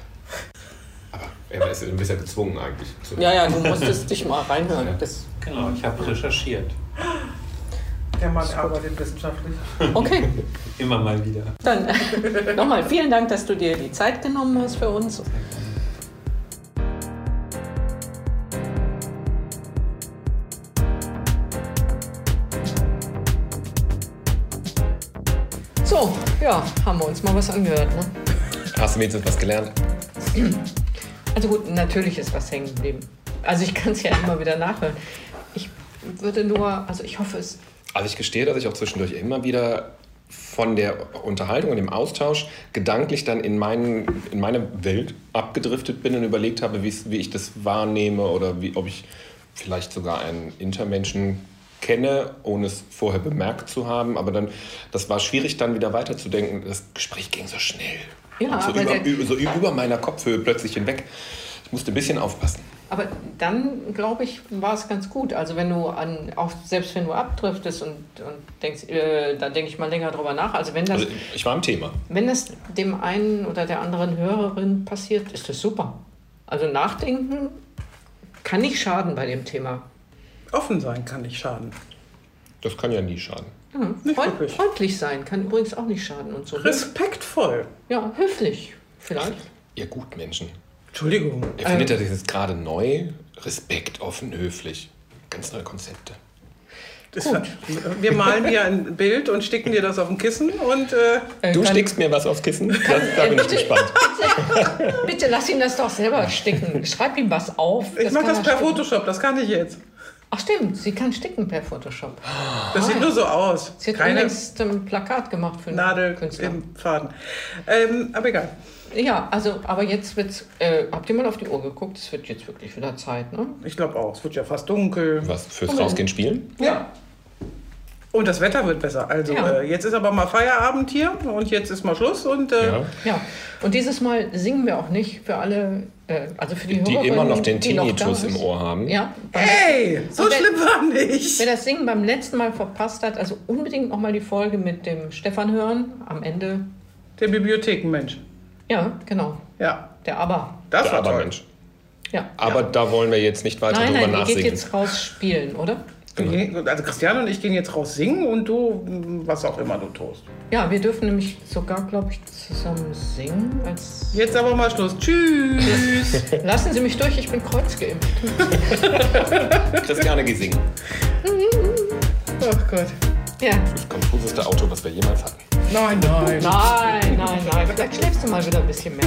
Er ist ein bisschen gezwungen eigentlich. Zu Ja, ja, du musstest dich mal reinhören. Das, Genau, ich habe recherchiert. Der Mann arbeitet wissenschaftlich. okay, Immer mal wieder. dann nochmal vielen Dank, dass du dir die Zeit genommen hast für uns. So, ja, haben wir uns mal was angehört. Ne? Hast du wenigstens was gelernt? Also gut, natürlich ist was hängen geblieben. Also ich kann es ja immer wieder nachhören. Ich würde nur, also ich hoffe es. Also ich gestehe, dass ich auch zwischendurch immer wieder von der Unterhaltung und dem Austausch gedanklich dann in, meinen, in meine Welt abgedriftet bin und überlegt habe, wie ich das wahrnehme oder wie, ob ich vielleicht sogar einen Intermenschen kenne, ohne es vorher bemerkt zu haben. Aber dann, das war schwierig, dann wieder weiterzudenken. Das Gespräch ging so schnell. Ja, so, aber über, so über meiner Kopfhöhe plötzlich hinweg. Ich musste ein bisschen aufpassen. Aber dann, glaube ich, war es ganz gut. Also wenn du an, auch selbst wenn du abdriftest und, und denkst, äh, da denke ich mal länger drüber nach. Also wenn das, Also ich war im Thema. wenn das dem einen oder der anderen Hörerin passiert, ist das super. Also nachdenken kann nicht schaden bei dem Thema. Offen sein kann nicht schaden. Das kann ja nie schaden. Ja, Nicht freund, wirklich. freundlich sein kann übrigens auch nicht schaden und so. Respektvoll. Ja, höflich vielleicht. Ihr Gutmenschen. Entschuldigung. Ihr findet das jetzt gerade neu? Respekt, offen, höflich. Ganz neue Konzepte. Das wir malen dir ein Bild und sticken dir das auf ein Kissen und äh, Äh, Du stickst mir was aufs Kissen? Das, da bin ich gespannt. Bitte lass ihn das doch selber sticken. Schreib ihm was auf. ich mache das er per sticken. Photoshop, das kann ich jetzt. Ach stimmt, sie kann sticken per Photoshop. Das sieht nur so aus. Sie hat Keine übrigens ein Plakat gemacht für einen Nadel Künstler. im Faden. Ähm, aber egal. Ja, also, aber jetzt wird's. Äh, habt ihr mal auf die Uhr geguckt? Es wird jetzt wirklich wieder Zeit, ne? Ich glaube auch. Es wird ja fast dunkel. Was fürs Rausgehen spielen? Ja. Und das Wetter wird besser. Also Ja. äh, jetzt ist aber mal Feierabend hier und jetzt ist mal Schluss und äh, Ja. Ja. Und dieses Mal singen wir auch nicht für alle, also für die Die immer noch den noch Tinnitus im. Ohr haben. Ja. hey, so wer- schlimm war nicht. Wer das Singen beim letzten Mal verpasst hat, also unbedingt nochmal die Folge mit dem Stefan hören. Am Ende. Der Bibliothekenmensch. Ja, genau. Ja, Der Aber. das Der war toll. Abermensch. Ja. Aber ja. da wollen wir jetzt nicht weiter nein, drüber nein, nachsingen. geht jetzt raus spielen, oder? Gehen- Also Christiane und ich gehen jetzt raus singen und du, was auch immer du tust. Ja, wir dürfen nämlich sogar, glaube ich, zusammen singen. Als Jetzt aber mal Schluss. Tschüss. Lassen Sie mich durch, ich bin kreuzgeimpft. Christiane geh singen. Ach Gott. Ja. Das konfuseste Auto, was wir jemals hatten. Nein, nein. Nein, nein, nein. Vielleicht schläfst du mal wieder ein bisschen mehr.